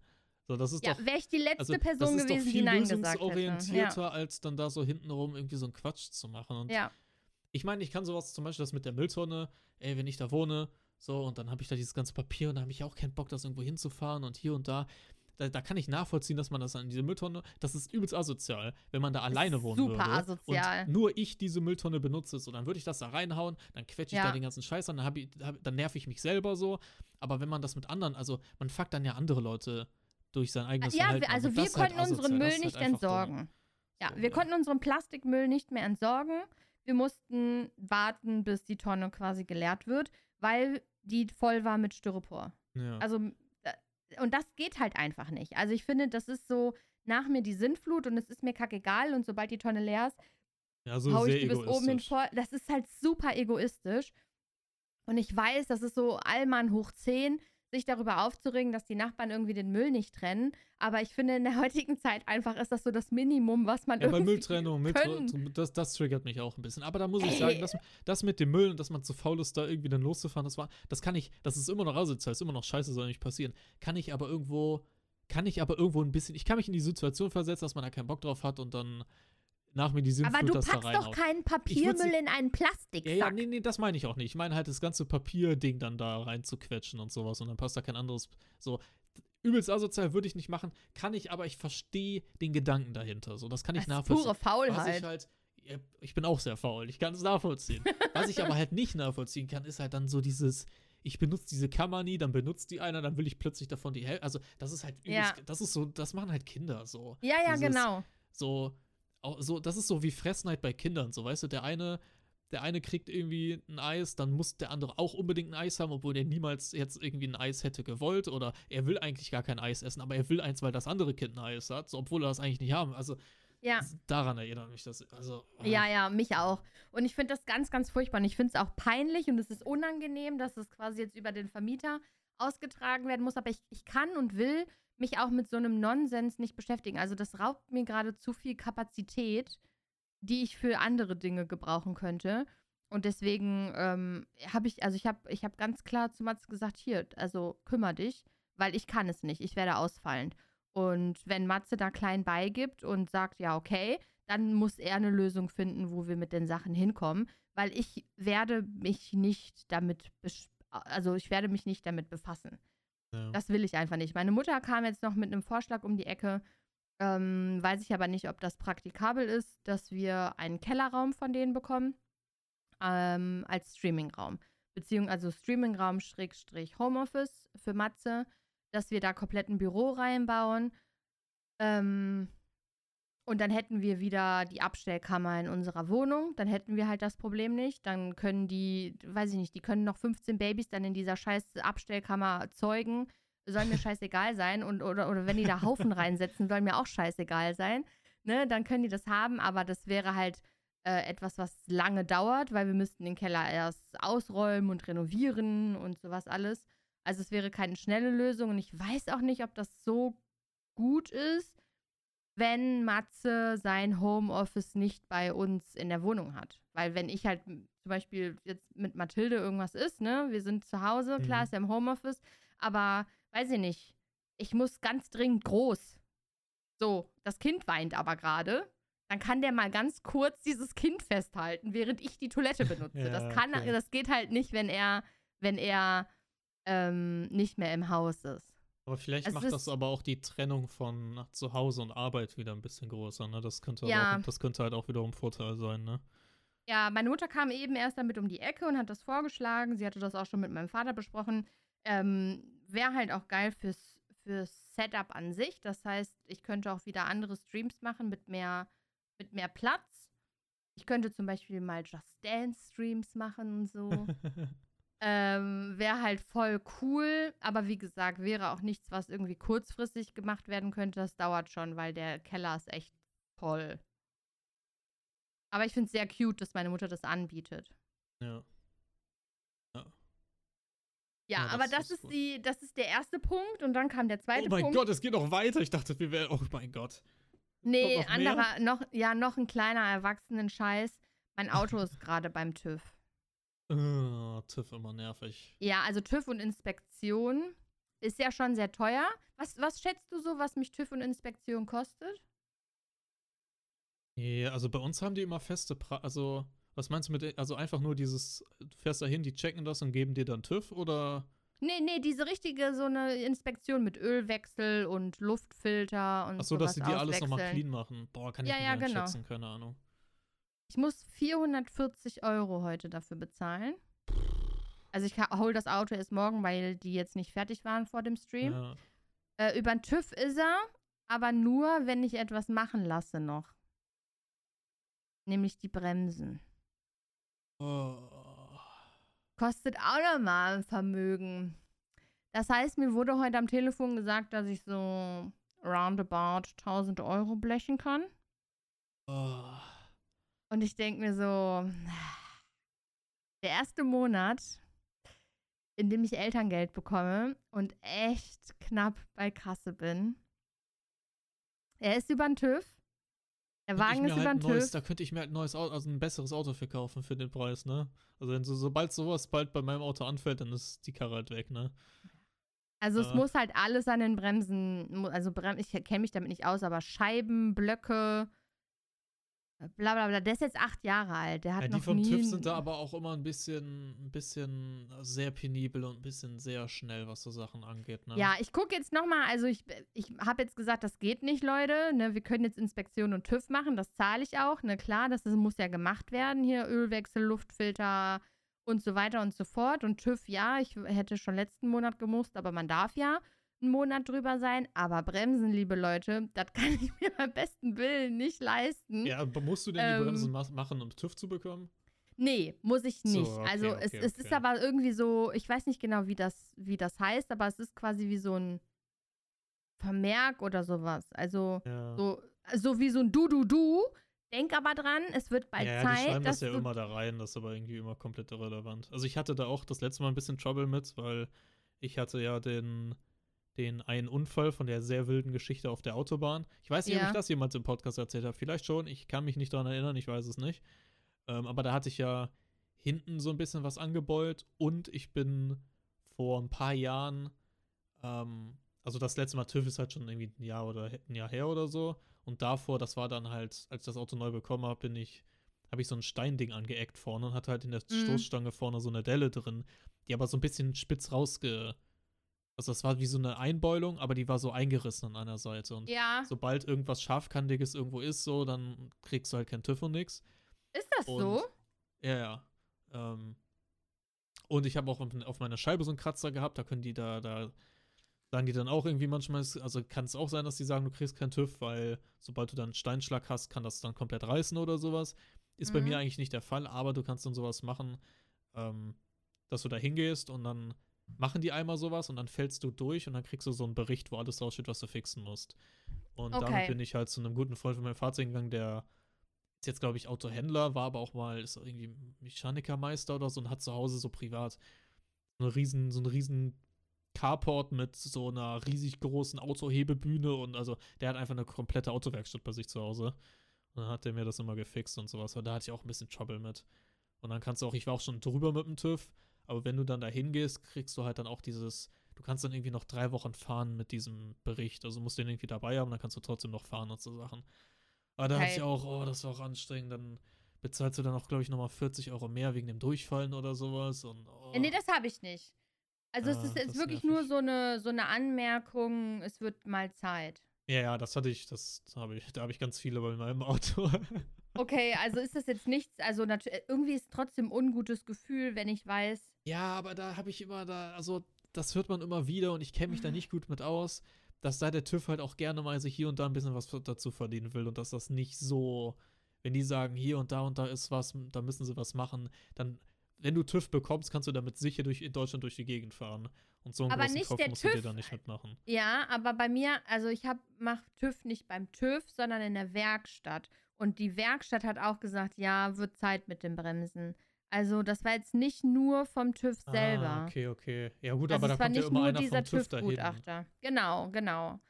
So, das ist Ja, wäre ich die letzte Also, Person gewesen, die Nein gesagt hätte. lösungsorientierter, als dann da so hintenrum irgendwie so einen Quatsch zu machen. Und Ja. ich meine, ich kann sowas zum Beispiel das mit der Mülltonne, ey, wenn ich da wohne, so, und dann habe ich da dieses ganze Papier und da habe ich auch keinen Bock, das irgendwo hinzufahren und hier und da. Da, da kann ich nachvollziehen, dass man das an diese Mülltonne, das ist übelst asozial, wenn man da alleine wohnen super würde. asozial. Und nur ich diese Mülltonne benutze, so, dann würde ich das da reinhauen, dann quetsche ich Ja. da den ganzen Scheiß an, dann, ich, dann nerv ich mich selber so. Aber wenn man das mit anderen, also man fuckt dann ja andere Leute durch sein eigenes Ja, Verhalten. an. also wir halt konnten unseren asozial, Müll nicht halt entsorgen. Ja, So, wir ja. konnten unseren Plastikmüll nicht mehr entsorgen. Wir mussten warten, bis die Tonne quasi geleert wird, weil die voll war mit Styropor. Ja. Also, und das geht halt einfach nicht. Also ich finde, das ist so nach mir die Sinnflut und es ist mir kackegal und sobald die Tonne leer ist, ja, so hau ich die bis oben hin voll. Das ist halt super egoistisch. Und ich weiß, das ist so Allmann hoch 10, sich darüber aufzuregen, dass die Nachbarn irgendwie den Müll nicht trennen. Aber ich finde, in der heutigen Zeit einfach ist das so das Minimum, was man Ja, bei irgendwie Mülltrennung, Müll, können. das, das triggert mich auch ein bisschen. Aber da muss ich Ey. sagen, das, das mit dem Müll und dass man zu faul ist, da irgendwie dann loszufahren, das war, das kann ich, das ist immer noch asozial, ist immer noch scheiße, soll nicht passieren. Kann ich aber irgendwo, kann ich aber irgendwo ein bisschen, ich kann mich in die Situation versetzen, dass man da keinen Bock drauf hat und dann nach mir die Sinnflut Aber du das da packst doch keinen Papiermüll in einen Plastiksack. Ja, ja, nee, nee, das meine ich auch nicht. Ich meine halt das ganze Papierding dann da rein zu quetschen und sowas und dann passt da kein anderes. So, übelst asozial würde ich nicht machen, kann ich, aber ich verstehe den Gedanken dahinter. So, das kann ich das nachvollziehen. pure Faulheit. ich halt, ich bin auch sehr faul, ich kann es nachvollziehen. Was ich aber halt nicht nachvollziehen kann, ist halt dann so dieses, ich benutze diese Kammer nie, dann benutzt die einer, dann will ich plötzlich davon die Hälfte. Also, das ist halt übelst, Ja. das ist so, das machen halt Kinder so. ja, ja, dieses- genau. So, auch so, das ist so wie Fressneid bei Kindern, so, weißt du, der eine, der eine kriegt irgendwie ein Eis, dann muss der andere auch unbedingt ein Eis haben, obwohl er niemals jetzt irgendwie ein Eis hätte gewollt oder er will eigentlich gar kein Eis essen, aber er will eins, weil das andere Kind ein Eis hat, so, obwohl er das eigentlich nicht haben. Also, Ja. daran erinnert mich das. Also, Ja, ja, mich auch. Und ich finde das ganz, ganz furchtbar. Und ich finde es auch peinlich und es ist unangenehm, dass es quasi jetzt über den Vermieter ausgetragen werden muss. Aber ich, ich kann und will mich auch mit so einem Nonsens nicht beschäftigen. Also das raubt mir gerade zu viel Kapazität, die ich für andere Dinge gebrauchen könnte. Und deswegen ähm, habe ich, also ich habe ich hab ganz klar zu Mats gesagt, hier, also kümmer dich, weil ich kann es nicht. Ich werde ausfallend. Und wenn Matze da klein beigibt und sagt, ja, okay, dann muss er eine Lösung finden, wo wir mit den Sachen hinkommen, weil ich werde mich nicht damit, also ich werde mich nicht damit befassen. Ja. Das will ich einfach nicht. Meine Mutter kam jetzt noch mit einem Vorschlag um die Ecke, ähm, weiß ich aber nicht, ob das praktikabel ist, dass wir einen Kellerraum von denen bekommen ähm, als Streamingraum. Beziehungsweise also Streamingraum Schrägstrich Homeoffice für Matze, dass wir da komplett ein Büro reinbauen. Ähm, und dann hätten wir wieder die Abstellkammer in unserer Wohnung. Dann hätten wir halt das Problem nicht. Dann können die, weiß ich nicht, die können noch 15 Babys dann in dieser scheiß Abstellkammer zeugen. Soll mir scheißegal sein. Und, oder, oder wenn die da Haufen reinsetzen, soll mir auch scheißegal sein. Ne, dann können die das haben, aber das wäre halt äh, etwas, was lange dauert, weil wir müssten den Keller erst ausräumen und renovieren und sowas alles. Also es wäre keine schnelle Lösung und ich weiß auch nicht, ob das so gut ist, wenn Matze sein Homeoffice nicht bei uns in der Wohnung hat. Weil wenn ich halt zum Beispiel jetzt mit Mathilde irgendwas ist, ne, wir sind zu Hause, klar Mhm. ist er im Homeoffice, aber weiß ich nicht, ich muss ganz dringend groß. So, das Kind weint aber gerade. dann kann der mal ganz kurz dieses Kind festhalten, während ich die Toilette benutze. Ja, das kann, okay. das geht halt nicht, wenn er, wenn er ähm, nicht mehr im Haus ist. Aber vielleicht Es macht das aber auch die Trennung von zu Hause und Arbeit wieder ein bisschen größer, ne? Das könnte, aber Ja. auch, das könnte halt auch wiederum Vorteil sein, ne? Ja, meine Mutter kam eben erst damit um die Ecke und hat das vorgeschlagen. Sie hatte das auch schon mit meinem Vater besprochen. Ähm, Wäre halt auch geil fürs, fürs Setup an sich. Das heißt, ich könnte auch wieder andere Streams machen mit mehr, mit mehr Platz. Ich könnte zum Beispiel mal Just Dance Streams machen und so. ähm, Wäre halt voll cool. Aber wie gesagt, wäre auch nichts, was irgendwie kurzfristig gemacht werden könnte. Das dauert schon, weil der Keller ist echt voll. Aber ich finde es sehr cute, dass meine Mutter das anbietet. ja. Ja, Ja, aber das das, ist gut. die, das ist der erste Punkt und dann kam der zweite Oh mein Punkt. Gott, es geht noch weiter. Ich dachte, wir wären. Oh mein Gott. nee, noch mehr? anderer, noch, ja, noch ein kleiner Erwachsenen-Scheiß. Mein Auto ist gerade beim TÜV. Oh, TÜV immer nervig. Ja, also TÜV und Inspektion ist ja schon sehr teuer. Was, was schätzt du so, was mich TÜV und Inspektion kostet? Nee, also bei uns haben die immer feste Pre Also, was meinst du mit. Also einfach nur dieses. Du fährst dahin, die checken das und geben dir dann TÜV oder. Nee, nee, diese richtige, so eine Inspektion mit Ölwechsel und Luftfilter und Achso, sowas dass sie dir alles nochmal clean machen. Boah, kann ich Ja, nicht ja, genau. einschätzen, keine Ahnung. Ich muss 440 Euro heute dafür bezahlen. Also ich hole das Auto erst morgen, weil die jetzt nicht fertig waren vor dem Stream. Ja. Äh, über den TÜV ist er, aber nur, wenn ich etwas machen lasse noch. Nämlich die Bremsen. Oh. Kostet auch nochmal ein Vermögen. Das heißt, mir wurde heute am Telefon gesagt, dass ich so roundabout 1000 Euro blechen kann. Oh. Und ich denke mir so, der erste Monat, in dem ich Elterngeld bekomme und echt knapp bei Kasse bin. Er ist über den TÜV. Der Wagen ist halt über ein den neues, TÜV. Da könnte ich mir halt ein neues Auto, also ein besseres Auto verkaufen für den Preis, ne? Also so, sobald sowas bald bei meinem Auto anfällt, dann ist die Karre halt weg, ne? Also es Ja. muss halt alles an den Bremsen, also Brem ich kenne mich damit nicht aus, aber Scheiben, Blöcke, bla bla bla. Der ist jetzt acht Jahre alt. Der hat Ja, die noch vom nie TÜV sind da aber auch immer ein bisschen, ein bisschen sehr penibel und ein bisschen sehr schnell, was so Sachen angeht, ne? Ja, ich gucke jetzt nochmal, also ich, ich habe jetzt gesagt, das geht nicht, Leute. Ne, wir können jetzt Inspektion und TÜV machen, das zahle ich auch. Ne, klar, das ist, muss ja gemacht werden. Hier Ölwechsel, Luftfilter und so weiter und so fort. Und TÜV, ja, ich hätte schon letzten Monat gemusst, aber man darf ja einen Monat drüber sein. Aber Bremsen, liebe Leute, das kann ich mir beim besten Willen nicht leisten. Ja, musst du denn Ähm, die Bremsen ma machen, um TÜV zu bekommen? Nee, muss ich So, nicht. okay, also es, okay, es ist okay. aber irgendwie so, ich weiß nicht genau, wie das, wie das heißt, aber es ist quasi wie so ein Vermerk oder sowas. Also Ja. so, so wie so ein Du-Du-Du. Denk aber dran, es wird bald ja, Zeit, die schreiben das ja immer da rein, das ist aber irgendwie immer komplett irrelevant. Also ich hatte da auch das letzte Mal ein bisschen Trouble mit, weil ich hatte ja den, den einen Unfall von der sehr wilden Geschichte auf der Autobahn. Ich weiß nicht, ob Ja. ich das jemals im Podcast erzählt habe. Vielleicht schon, ich kann mich nicht daran erinnern, ich weiß es nicht. Ähm, aber da hatte ich ja hinten so ein bisschen was angebeult und ich bin vor ein paar Jahren, ähm, also das letzte Mal TÜV ist halt schon irgendwie ein Jahr oder ein Jahr her oder so. Und davor, das war dann halt, als ich das Auto neu bekommen habe, bin ich, habe ich so ein Steinding angeeckt vorne und hatte halt in der Mhm. Stoßstange vorne so eine Delle drin, die aber so ein bisschen spitz rausge. Also das war wie so eine Einbeulung, aber die war so eingerissen an einer Seite. Und Ja, sobald irgendwas Scharfkantiges irgendwo ist, so, dann kriegst du halt kein TÜV und nix. ist das Und, so? Ja, ja. Ähm, und ich habe auch auf, meiner Scheibe so einen Kratzer gehabt, da können die da, da sagen die dann auch irgendwie manchmal, also kann es auch sein, dass die sagen, du kriegst keinen TÜV, weil sobald du dann einen Steinschlag hast, kann das dann komplett reißen oder sowas. Ist bei Mhm. mir eigentlich nicht der Fall, aber du kannst dann sowas machen, ähm, dass du da hingehst und dann machen die einmal sowas und dann fällst du durch und dann kriegst du so einen Bericht, wo alles draufsteht, was du fixen musst. Und Okay. damit bin ich halt zu einem guten Freund von meinem Fahrzeug gegangen, der ist jetzt, glaube ich, Autohändler, war aber auch mal, ist irgendwie Mechanikermeister oder so und hat zu Hause so privat so eine riesen, so einen riesen Carport mit so einer riesig großen Autohebebühne und also der hat einfach eine komplette Autowerkstatt bei sich zu Hause. Und dann hat der mir das immer gefixt und sowas. Und da hatte ich auch ein bisschen Trouble mit. Und dann kannst du auch, ich war auch schon drüber mit dem TÜV, aber wenn du dann da hingehst, kriegst du halt dann auch dieses, du kannst dann irgendwie noch drei Wochen fahren mit diesem Bericht. Also musst du den irgendwie dabei haben, dann kannst du trotzdem noch fahren und so Sachen. Aber da hatte ich auch, oh, das war auch anstrengend. Dann bezahlst du dann auch, glaube ich, nochmal 40 Euro mehr wegen dem Durchfallen oder sowas. Und, oh. Nee, das habe ich nicht. Also Ah, es ist ist wirklich nervig. nur so eine, so eine Anmerkung, es wird mal Zeit. ja, ja, das hatte ich, das habe ich, da habe ich ganz viele bei meinem Auto. Okay, also ist das jetzt nichts, also äh, irgendwie ist trotzdem ungutes Gefühl, wenn ich weiß, ja, aber da habe ich immer da, also das hört man immer wieder und ich kenne Mhm. mich da nicht gut mit aus, dass da der TÜV halt auch gerne mal sich hier und da ein bisschen was dazu verdienen will und dass das nicht so, wenn die sagen, hier und da und da ist was, da müssen sie was machen, dann, wenn du TÜV bekommst, kannst du damit sicher durch in Deutschland durch die Gegend fahren. Und so einen Aber großen nicht Kopf der musst du dir TÜV. da nicht mitmachen. Ja, aber bei mir, also ich hab, mach TÜV nicht beim TÜV, sondern in der Werkstatt. Und die Werkstatt hat auch gesagt, ja, wird Zeit mit dem Bremsen. Also das war jetzt nicht nur vom TÜV selber. Ah, okay, okay. Ja gut, also aber da war kommt ja nicht immer nur einer dieser vom TÜV dahin. Genau, genau.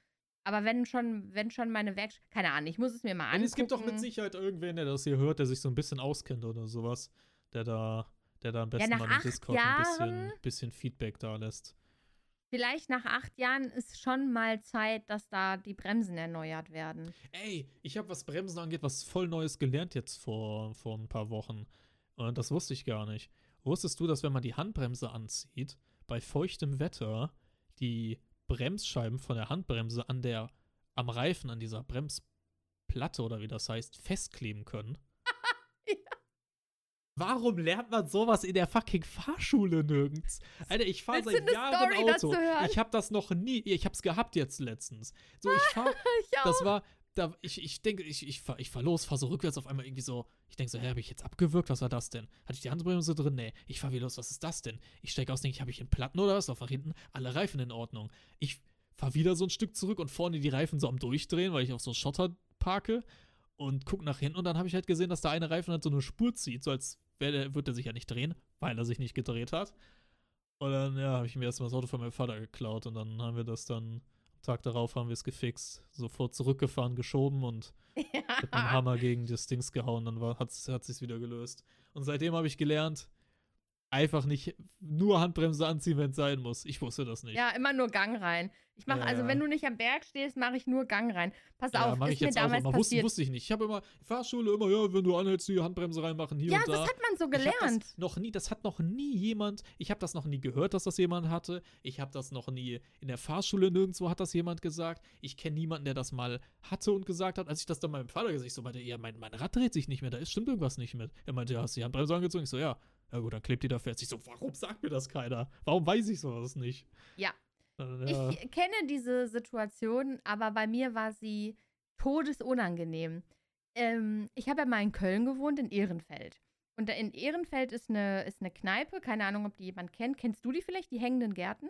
Aber wenn schon, wenn schon meine Werkstatt, keine Ahnung, ich muss es mir mal Ja, angucken. es gibt doch mit Sicherheit irgendwen, der das hier hört, der sich so ein bisschen auskennt oder sowas, der da, der da am besten nach mal im Discord ein bisschen, Jahren? bisschen Feedback da lässt. Vielleicht nach acht Jahren ist schon mal Zeit, dass da die Bremsen erneuert werden. Ey, ich habe, was Bremsen angeht, was voll Neues gelernt jetzt vor, vor ein paar Wochen. Und das wusste ich gar nicht. Wusstest du, dass wenn man die Handbremse anzieht, bei feuchtem Wetter die Bremsscheiben von der Handbremse an der, am Reifen, an dieser Bremsplatte oder wie das heißt, festkleben können? Warum lernt man sowas in der fucking Fahrschule nirgends? Alter, ich fahre seit Jahren Story Auto. Ich habe das noch nie, ich habe es gehabt jetzt letztens. So, ich fahre das war, da, ich, ich denke, ich, ich fahr, ich fahr los, fahr so rückwärts auf einmal irgendwie so. Ich denke so, hä, habe ich jetzt abgewürgt? Was war das denn? Hatte ich die Handbremse drin? Nee. Ich fahr wieder los, was ist das denn? Ich steige aus, denke ich, habe ich einen Platten oder was? Auf nach hinten, alle Reifen in Ordnung. Ich fahr wieder so ein Stück zurück und vorne die Reifen so am Durchdrehen, weil ich auf so Schotter parke und guck nach hinten und dann habe ich halt gesehen, dass der eine Reifen halt so eine Spur zieht, so als wird er sich ja nicht drehen, weil er sich nicht gedreht hat. Und dann, ja, habe ich mir erstmal das Auto von meinem Vater geklaut und dann haben wir das dann, am Tag darauf haben wir es gefixt, sofort zurückgefahren, geschoben und mit meinem ja. Hammer gegen das Dings gehauen, dann war, hat sich's wieder gelöst. Und seitdem habe ich gelernt, einfach nicht nur Handbremse anziehen, wenn es sein muss. Ich wusste das nicht. ja, immer nur Gang rein. Ich mache, Ja, also ja. wenn du nicht am Berg stehst, mache ich nur Gang rein. Pass Ja, auf, mache ist ich mir jetzt auch damals immer. Wusste, passiert. wusste ich nicht. Ich habe immer, Fahrschule immer, ja, wenn du anhältst, die Handbremse reinmachen, hier ja, und da. das hat man so gelernt. Das noch nie, das hat noch nie jemand, ich habe das noch nie gehört, dass das jemand hatte. Ich habe das noch nie in der Fahrschule nirgendwo hat das jemand gesagt. Ich kenne niemanden, der das mal hatte und gesagt hat. Als ich das dann meinem Vater gesagt habe, ich so meinte, ja, mein, mein Rad dreht sich nicht mehr, da ist stimmt irgendwas nicht mit. Er meinte, ja, hast du die Handbremse angezogen? Ich so, ja. Ja gut, dann klebt die da fest. Ich so, warum sagt mir das keiner? Warum weiß ich sowas nicht? Ja. Dann, ja. Ich kenne diese Situation, aber bei mir war sie todesunangenehm. Ähm, ich habe ja mal in Köln gewohnt, in Ehrenfeld. Und da in Ehrenfeld ist eine, ist eine Kneipe, keine Ahnung, ob die jemand kennt. Kennst du die vielleicht, die hängenden Gärten?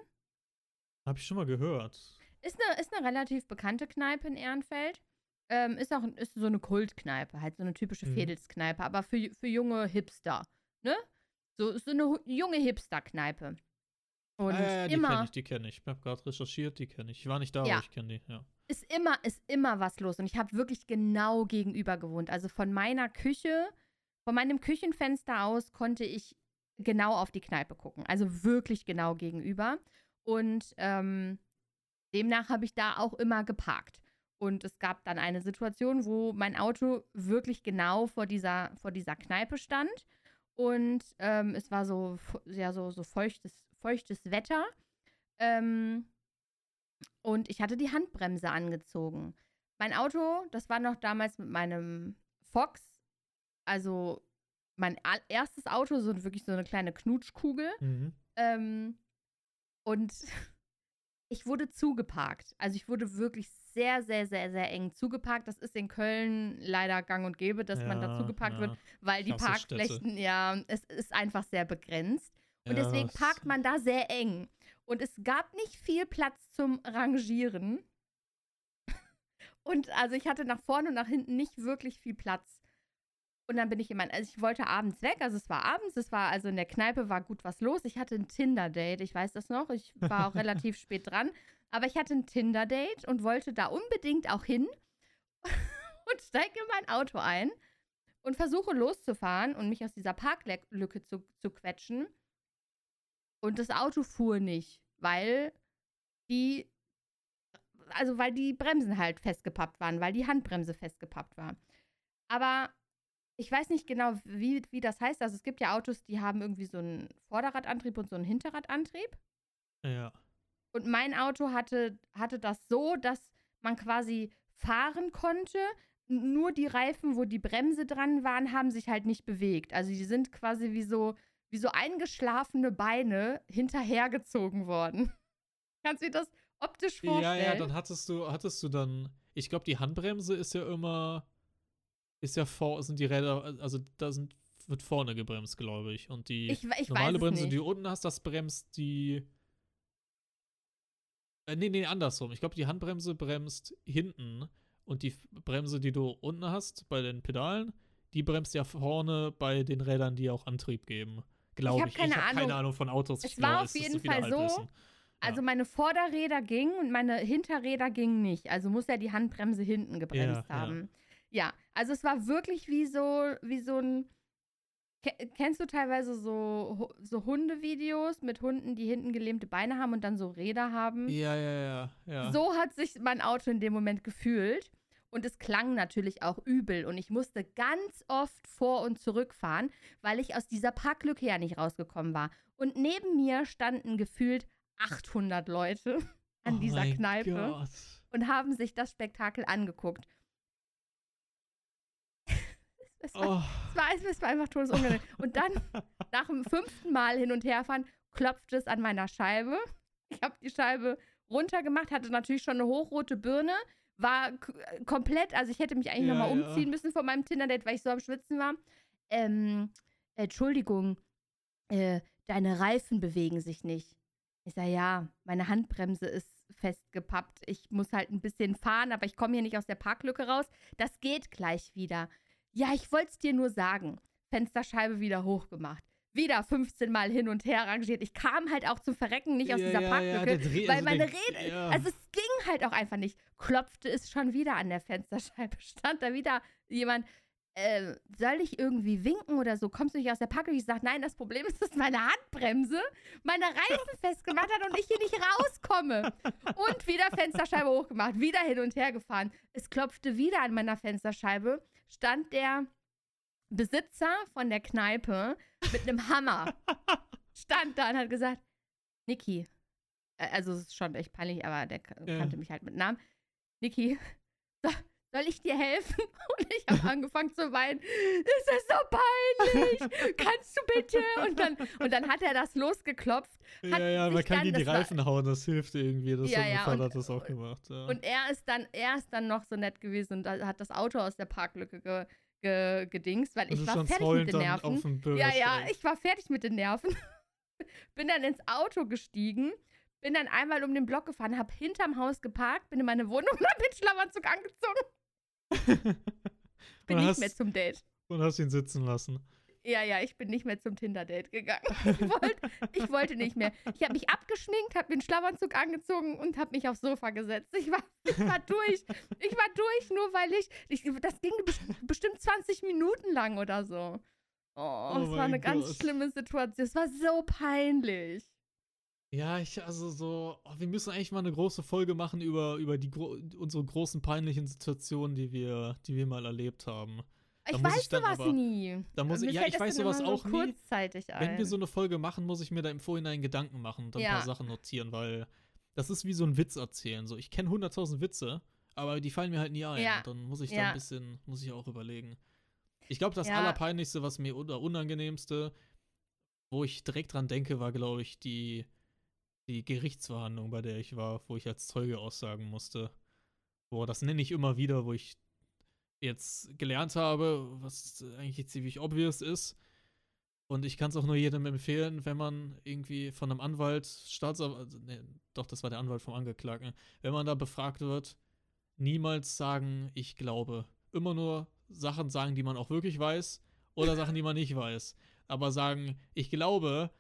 Hab ich schon mal gehört. Ist eine, ist eine relativ bekannte Kneipe in Ehrenfeld. Ähm, ist auch ist so eine Kultkneipe, halt so eine typische Mhm. Fädelskneipe, aber für, für junge Hipster, ne? So ist so eine junge Hipster-Kneipe. Und ah, ja, ja, die immer, kenne ich, die kenne ich. Ich habe gerade recherchiert, die kenne ich. Ich war nicht da, Ja. aber ich kenne die, ja. ist immer, ist immer was los. Und ich habe wirklich genau gegenüber gewohnt. Also von meiner Küche, von meinem Küchenfenster aus konnte ich genau auf die Kneipe gucken. Also wirklich genau gegenüber. Und ähm, demnach habe ich da auch immer geparkt. Und es gab dann eine Situation, wo mein Auto wirklich genau vor dieser, vor dieser Kneipe stand. Und ähm, es war so, ja, so, so feuchtes, feuchtes Wetter. Ähm, und ich hatte die Handbremse angezogen. Mein Auto, das war noch damals mit meinem Fox, also mein erstes Auto, so wirklich so eine kleine Knutschkugel. Mhm. Ähm, und ich wurde zugeparkt. Also ich wurde wirklich sehr, sehr, sehr, sehr eng zugeparkt. Das ist in Köln leider gang und gäbe, dass man da Ja, zugeparkt ja. wird, weil die. Parkflächen, ja, es ist einfach sehr begrenzt. Und Ja, deswegen es- parkt man da sehr eng. Und es gab nicht viel Platz zum Rangieren. Und also ich hatte nach vorne und nach hinten nicht wirklich viel Platz. Und dann bin ich immer, also ich wollte abends weg, also es war abends, es war, also in der Kneipe war gut was los. Ich hatte ein Tinder-Date, ich weiß das noch, ich war auch relativ spät dran. Aber ich hatte ein Tinder-Date und wollte da unbedingt auch hin und steige in mein Auto ein und versuche loszufahren und mich aus dieser Parklücke zu, zu quetschen. Und das Auto fuhr nicht, weil die also weil die Bremsen halt festgepappt waren, weil die Handbremse festgepappt war. Aber ich weiß nicht genau, wie, wie das heißt. Also es gibt ja Autos, die haben irgendwie so einen Vorderradantrieb und so einen Hinterradantrieb. Ja. Und mein Auto hatte, hatte das so, dass man quasi fahren konnte. Nur die Reifen, wo die Bremse dran waren, haben sich halt nicht bewegt. Also die sind quasi wie so, wie so eingeschlafene Beine hinterhergezogen worden. Kannst du dir das optisch Ja, vorstellen? ja, dann hattest du, hattest du dann. Ich glaube, die Handbremse ist ja immer. Ist ja vor, sind die Räder, also da sind, wird vorne gebremst, glaube ich. Und die ich, ich normale Bremse, nicht. die du unten hast, das bremst die. Äh, nee, nee, andersrum. Ich glaube, die Handbremse bremst hinten und die Bremse, die du unten hast bei den Pedalen, die bremst ja vorne bei den Rädern, die auch Antrieb geben. Glaube hab ich. keine ich habe keine Ahnung. Ahnung von Autos. Es war auf jeden Fall so. Also meine Vorderräder gingen und meine Hinterräder gingen nicht. Also muss ja die Handbremse hinten gebremst Ja, ja. haben. Ja. also es war wirklich wie so, wie so ein. Ke- Kennst du teilweise so, so Hundevideos mit Hunden, die hinten gelähmte Beine haben und dann so Räder haben? Ja, ja, ja, ja. So hat sich mein Auto in dem Moment gefühlt. Und es klang natürlich auch übel. Und ich musste ganz oft vor und zurückfahren, weil ich aus dieser Parklücke ja nicht rausgekommen war. Und neben mir standen gefühlt 800 Leute an Oh dieser Kneipe Gott. und haben sich das Spektakel angeguckt. Es, war, Oh. es, war, es war einfach todesunangenehm. Und dann, nach dem fünften Mal hin und her fahren, klopfte es an meiner Scheibe. Ich habe die Scheibe runtergemacht, hatte natürlich schon eine hochrote Birne, war k- komplett, also ich hätte mich eigentlich Ja, nochmal ja. umziehen müssen von meinem Tinder-Date, weil ich so am Schwitzen war. Ähm, Entschuldigung, äh, deine Reifen bewegen sich nicht. Ich sage, ja, meine Handbremse ist festgepappt. Ich muss halt ein bisschen fahren, aber ich komme hier nicht aus der Parklücke raus. Das geht gleich wieder. Ja, ich wollte es dir nur sagen. Fensterscheibe wieder hochgemacht. Wieder 15 Mal hin und her rangiert. Ich kam halt auch zum Verrecken nicht aus Ja, dieser ja, ja, Parklücke, Dreh- weil also meine der- Rede, ja. also es ging halt auch einfach nicht. Klopfte es schon wieder an der Fensterscheibe. Stand da wieder jemand, äh, soll ich irgendwie winken oder so? Kommst du nicht aus der Parklücke? Ich sage, nein, das Problem ist, dass meine Handbremse meine Reifen festgemacht hat und ich hier nicht rauskomme. Und wieder Fensterscheibe hochgemacht, wieder hin und her gefahren. Es klopfte wieder an meiner Fensterscheibe, stand der Besitzer von der Kneipe mit einem Hammer. stand da und hat gesagt, Niki, äh, also es ist schon echt peinlich, aber der k- Ja. kannte mich halt mit Namen. Niki, soll ich dir helfen? Und ich habe angefangen zu weinen. Es ist so peinlich. Kannst du bitte? Und dann, und dann hat er das losgeklopft. Ja, ja, man kann dann- gegen die das war- Reifen hauen, das hilft irgendwie. Das Ja, ja, und- hat das auch gemacht. Ja. Und er ist dann, er ist dann noch so nett gewesen und hat das Auto aus der Parklücke ge, ge, gedingst, weil ich war fertig mit den Nerven. Ja, ja, ich war fertig mit den Nerven. bin dann ins Auto gestiegen, bin dann einmal um den Block gefahren, hab hinterm Haus geparkt, bin in meine Wohnung und hab den Schlafanzug angezogen. Bin nicht hast- mehr zum Date. Und hast ihn sitzen lassen. Ja, ja, ich bin nicht mehr zum Tinder-Date gegangen. Ich wollte, ich wollte nicht mehr. Ich habe mich abgeschminkt, habe mir den Schlafanzug angezogen und habe mich aufs Sofa gesetzt. Ich war, ich war durch. Ich war durch, nur weil ich, ich das ging bes- bestimmt 20 Minuten lang oder so. Oh, Oh es war eine mein ganz Gott. schlimme Situation. Es war so peinlich. Ja, ich, also so, oh, wir müssen eigentlich mal eine große Folge machen über, über die gro unsere großen peinlichen Situationen, die wir, die wir mal erlebt haben. Da Ich weiß ich sowas aber- nie. da muss ich- ja, ich weiß sowas auch nie. kurzzeitig ein. Wenn wir so eine Folge machen, muss ich mir da im Vorhinein Gedanken machen und dann ein Ja. paar Sachen notieren, weil das ist wie so ein Witz erzählen. So, ich kenne 100.000 Witze, aber die fallen mir halt nie ein. Ja. Und dann muss ich da ein bisschen, muss ich auch überlegen. Ich glaube, das. Allerpeinlichste, was mir oder unangenehmste, wo ich direkt dran denke, war, glaube ich, die, die Gerichtsverhandlung, bei der ich war, wo ich als Zeuge aussagen musste. Boah, das nenne ich immer wieder, wo ich jetzt gelernt habe, was eigentlich ziemlich obvious ist. Und ich kann es auch nur jedem empfehlen, wenn man irgendwie von einem Anwalt, Staatsanwalt, nee, doch, das war der Anwalt vom Angeklagten, wenn man da befragt wird, niemals sagen, ich glaube. Immer nur Sachen sagen, die man auch wirklich weiß oder Sachen, die man nicht weiß. Aber sagen, ich glaube,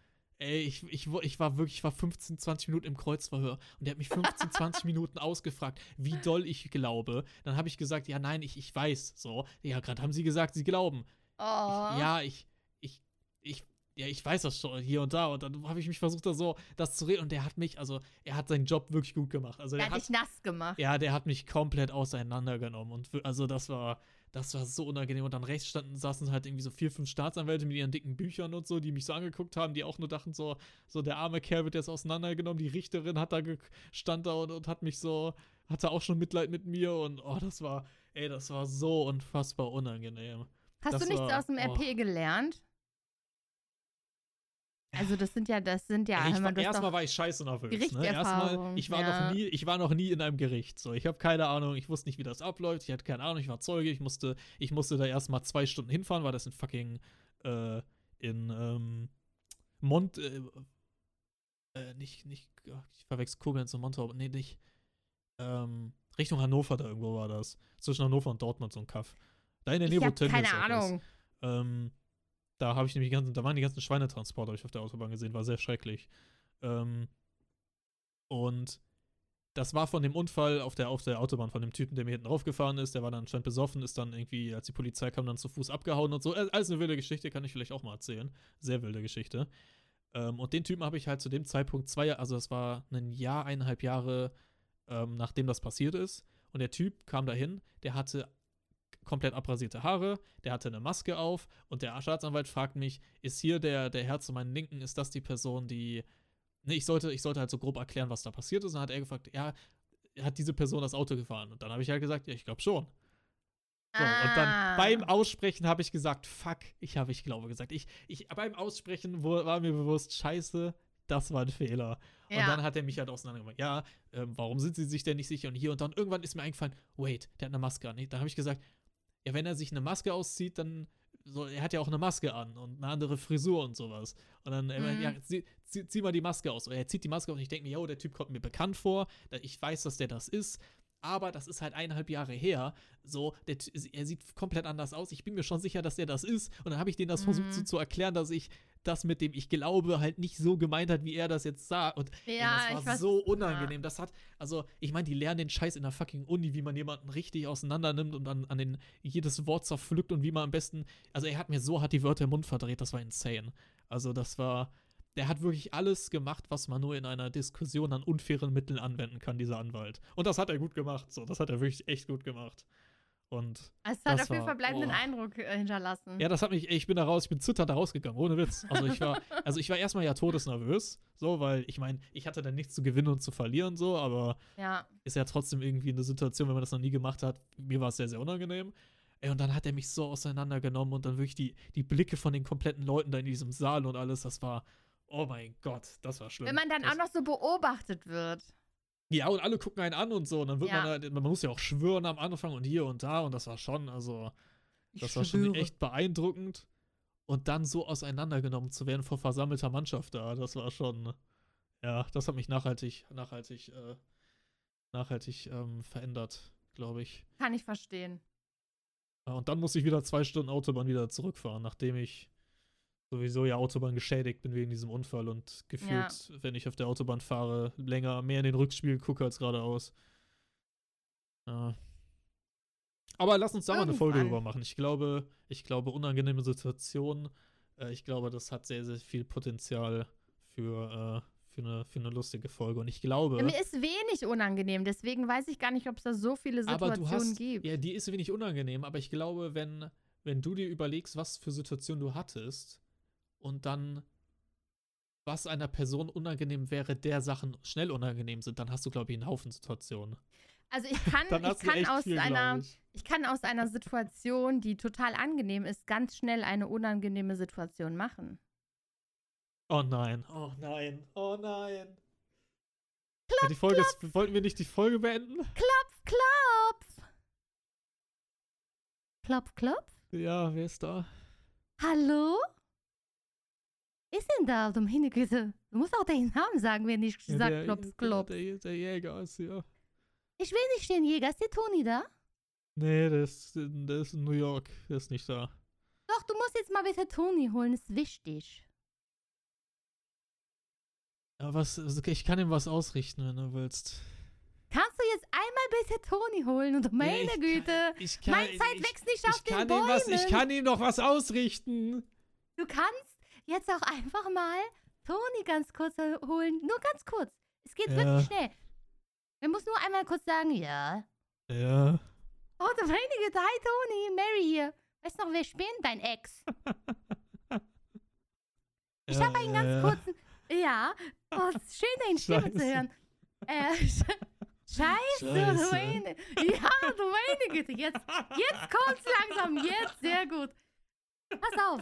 ey, ich, ich, ich war wirklich, ich war 15, 20 Minuten im Kreuzverhör und der hat mich 15, 20 Minuten ausgefragt, wie doll ich glaube. Dann habe ich gesagt, ja, nein, ich, ich weiß. So, ja, gerade haben sie gesagt, sie glauben. oh. Ich, ja, ich, ich, ich, ja, ich weiß das schon, hier und da. Und dann habe ich mich versucht, da so, das zu reden. Und der hat mich, also, er hat seinen Job wirklich gut gemacht. Also, Der der hat dich nass gemacht. ja, der hat mich komplett auseinandergenommen. Und also das war, das war so unangenehm. Und dann rechts standen, saßen halt irgendwie so vier, fünf Staatsanwälte mit ihren dicken Büchern und so, die mich so angeguckt haben, die auch nur dachten, so, so der arme Kerl wird jetzt auseinandergenommen. Die Richterin hat da stand da und, und hat mich so, hatte auch schon Mitleid mit mir. Und oh, das war, ey, das war so unfassbar unangenehm. Hast das du nichts war- aus dem oh. RP gelernt? Also das sind ja, das sind ja, ich war, erstmal war ich scheiße nervös. Ne? Erstmal, ich war ja. noch nie, ich war noch nie in einem Gericht. So, ich habe keine Ahnung, ich wusste nicht, wie das abläuft. Ich hatte keine Ahnung, ich war Zeuge. Ich musste, ich musste da erstmal zwei Stunden hinfahren, weil das in fucking äh, in ähm, Mont, äh, äh, nicht, nicht, ich verwechsel Koblenz und Montauk, nee, nicht. Ähm, Richtung Hannover da irgendwo war das. Zwischen Hannover und Dortmund so ein Kaff. Da in der Nähe, ich wo habe Tönnies keine. Ahnung. Ähm, da habe ich nämlich ganzen, da waren die ganzen Schweinetransporter, ich auf der Autobahn gesehen, war sehr schrecklich. Ähm, und das war von dem Unfall auf der, auf der Autobahn von dem Typen, der mir hinten draufgefahren ist. Der war dann anscheinend besoffen, ist dann irgendwie, als die Polizei kam, dann zu Fuß abgehauen und so. Äh, Alles eine wilde Geschichte, kann ich vielleicht auch mal erzählen. Sehr wilde Geschichte. Ähm, und den Typen habe ich halt zu dem Zeitpunkt zwei, also das war ein Jahr, eineinhalb Jahre, ähm, nachdem das passiert ist. Und der Typ kam dahin, der hatte komplett abrasierte Haare, der hatte eine Maske auf und der Staatsanwalt fragt mich, ist hier der, der Herr zu meinen Linken, ist das die Person, die. Ne, ich sollte, ich sollte halt so grob erklären, was da passiert ist. Und dann hat er gefragt, ja, hat diese Person das Auto gefahren? Und dann habe ich halt gesagt, ja, ich glaube schon. So, und Ah. dann beim Aussprechen habe ich gesagt, fuck, ich habe, ich glaube gesagt. Ich, ich, beim Aussprechen war mir bewusst, scheiße, das war ein Fehler. Und Ja. dann hat er mich halt auseinandergemacht. Ja, ähm, warum sind sie sich denn nicht sicher? Und hier und dann irgendwann ist mir eingefallen, wait, der hat eine Maske an. Dann habe ich gesagt, ja, wenn er sich eine Maske auszieht, dann so, er hat ja auch eine Maske an und eine andere Frisur und sowas. Und dann, Mhm. ja, zieh, zieh, zieh mal die Maske aus. Und er zieht die Maske aus und ich denke mir, yo, der Typ kommt mir bekannt vor. Ich weiß, dass der das ist. Aber das ist halt eineinhalb Jahre her. So, der, er sieht komplett anders aus. Ich bin mir schon sicher, dass der das ist. Und dann habe ich denen das versucht Mhm. so zu erklären, dass ich das mit dem ich glaube halt nicht so gemeint hat, wie er das jetzt sah. Und ey, Ja, das war weiß- so unangenehm. Das hat, also, ich meine, die lernen den Scheiß in der fucking Uni, wie man jemanden richtig auseinander nimmt und an, an den jedes Wort zerpflückt und wie man am besten. Also, er hat mir so hart die Wörter im Mund verdreht, das war insane. Also, das war. Der hat wirklich alles gemacht, was man nur in einer Diskussion an unfairen Mitteln anwenden kann, dieser Anwalt. Und das hat er gut gemacht. So, das hat er wirklich echt gut gemacht. Und Es hat auf jeden Fall bleibenden oh. Eindruck äh, hinterlassen. ja, das hat mich, ich bin da raus, ich bin zitternd da rausgegangen, ohne Witz. Also ich war, also ich war erstmal ja todesnervös, so, weil ich meine, ich hatte dann nichts zu gewinnen und zu verlieren, so, aber Ja. ist ja trotzdem irgendwie eine Situation, wenn man das noch nie gemacht hat. Mir war es sehr, sehr unangenehm. Ey, und dann hat er mich so auseinandergenommen und dann wirklich die, die Blicke von den kompletten Leuten da in diesem Saal und alles, das war, oh mein Gott, das war schlimm. Wenn man dann das, auch noch so beobachtet wird. Ja, und alle gucken einen an und so, und dann wird Ja. man, man muss ja auch schwören am Anfang und hier und da und das war schon, also, Ich das war schon echt beeindruckend. Und dann so auseinandergenommen zu werden vor versammelter Mannschaft da, das war schon, ja, das hat mich nachhaltig, nachhaltig, äh, nachhaltig ähm, verändert, glaube ich. Kann ich verstehen. Und dann muss ich wieder zwei Stunden Autobahn wieder zurückfahren, nachdem ich sowieso ja Autobahn geschädigt bin wegen diesem Unfall und gefühlt, wenn ich auf der Autobahn fahre, länger mehr in den Rückspiegel gucke als geradeaus. Ja. Aber lass uns da mal eine Folge Irgendwann. drüber machen. Ich glaube, ich glaube, unangenehme Situationen, äh, ich glaube, das hat sehr, sehr viel Potenzial für, äh, für, eine, für eine lustige Folge. Und ich glaube. Ja, mir ist wenig unangenehm, deswegen weiß ich gar nicht, ob es da so viele aber Situationen du hast, gibt. Ja, die ist wenig unangenehm, aber ich glaube, wenn, wenn du dir überlegst, was für Situationen du hattest und dann was einer Person unangenehm wäre, der Sachen schnell unangenehm sind, dann hast du, glaube ich, einen Haufen Situationen. Also ich kann, ich kann aus viel, einer, ich. ich kann aus einer Situation, die total angenehm ist, ganz schnell eine unangenehme Situation machen. Oh nein, oh nein, oh nein. ja, die Folge ist, wollten wir nicht die Folge beenden? Klopf, klopf! Klopf, klopf? Ja, wer ist da? Hallo? Ist denn da, du meine Güte? Du musst auch deinen Namen sagen, wenn ich Ja, sag der, klopf, klopf. Der, der, Jäger ist hier. Ich will nicht den Jäger. Ist der Toni da? Nee, der ist, der ist in New York. Der ist nicht da. Doch, du musst jetzt mal bitte Toni holen, ist wichtig. Ja, was, also, ich kann ihm was ausrichten, wenn du willst. Kannst du jetzt einmal bitte Toni holen? Und meine Ja, ich Güte, Kann, ich kann, meine Zeit ich, wächst nicht ich auf den kann Bäumen. ihm was, Ich kann ihm doch was ausrichten. Du kannst jetzt auch einfach mal Toni ganz kurz holen. Nur ganz kurz. Es geht Ja. wirklich schnell. Wir müssen nur einmal kurz sagen, ja. Ja. Oh, du meine Güte, hi Toni, Mary hier. Weißt du noch, wer bin? Dein Ex. Ich ja, habe einen ganz ja. kurzen. Ja, oh, es ist schön, deine Stimme zu hören. Äh, Sch- Scheiße, Scheiße. meine. Ja, du meine Güte. Jetzt, jetzt kommt's langsam. Jetzt, sehr gut. Pass auf.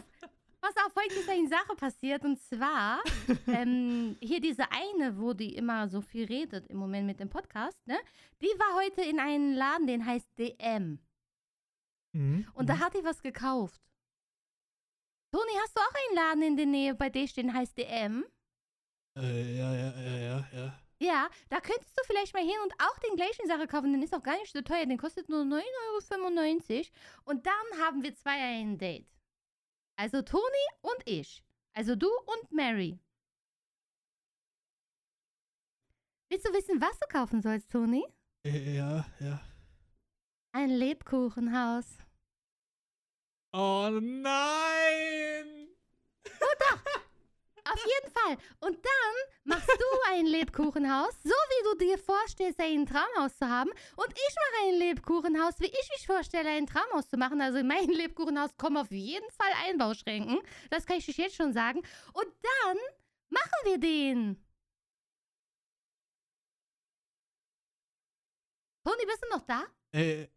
Pass auf, heute ist eine Sache passiert. Und zwar, ähm, hier diese eine, wo die immer so viel redet im Moment mit dem Podcast, ne? Die war heute in einem Laden, den heißt DM. Mhm. Und da hat die was gekauft. Toni, hast du auch einen Laden in der Nähe, bei dir stehen heißt DM? Äh, ja, ja, ja, ja, ja. Ja, da könntest du vielleicht mal hin und auch den gleichen Sache kaufen. Den ist auch gar nicht so teuer. Den kostet nur 9,95 Euro. Und dann haben wir zwei ein Date. Also Toni und ich. Also du und Mary. Willst du wissen, was du kaufen sollst, Toni? Äh, Ja, ja. Ein Lebkuchenhaus. Oh nein! Auf jeden Fall. Und dann machst du ein Lebkuchenhaus, so wie du dir vorstellst, ein Traumhaus zu haben. Und ich mache ein Lebkuchenhaus, wie ich mich vorstelle, ein Traumhaus zu machen. Also in mein Lebkuchenhaus kommen auf jeden Fall Einbauschränken. Das kann ich dich jetzt schon sagen. Und dann machen wir den. Toni, bist du noch da? Äh.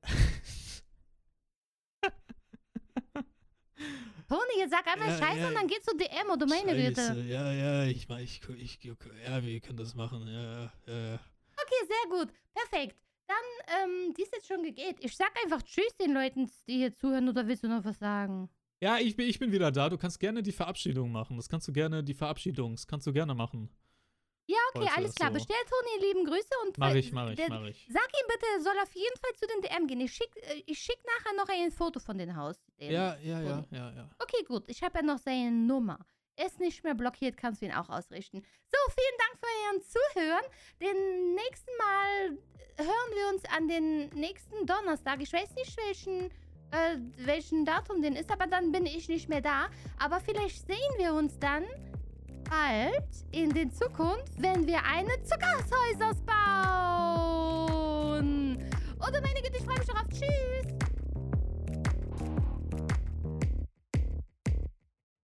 Toni, jetzt sag einmal Ja, Scheiße ja. und dann geht's zu DM oder meine. Güte. Ja, ja, ich mach, ich, ich, ich, ja, wir können das machen. Ja, ja, ja. Okay, sehr gut. Perfekt. Dann, ähm, die ist jetzt schon gegeben. Ich sag einfach Tschüss den Leuten, die hier zuhören, oder willst du noch was sagen? Ja, ich bin, ich bin wieder da. Du kannst gerne die Verabschiedung machen. Das kannst du gerne, die Verabschiedung, das kannst du gerne machen. Ja, okay, Heute, alles klar. so. Bestell Toni lieben Grüße und Mach ich, mach ich, der- mach ich. Sag ihm bitte, er soll auf jeden Fall zu den DM gehen. Ich schick, äh, ich schick nachher noch ein Foto von dem Haus. Ja, ja, ja, ja, ja. Okay, gut. Ich habe ja noch seine Nummer. Er ist nicht mehr blockiert, kannst du ihn auch ausrichten. So, vielen Dank für Ihren Zuhören. Den nächsten Mal hören wir uns an den nächsten Donnerstag. Ich weiß nicht, welchen, äh, welchen Datum den ist, aber dann bin ich nicht mehr da. Aber vielleicht sehen wir uns dann bald in der Zukunft, wenn wir eine Zuckerhäuser bauen. Oder meine Güte, ich freue mich schon auf. Tschüss.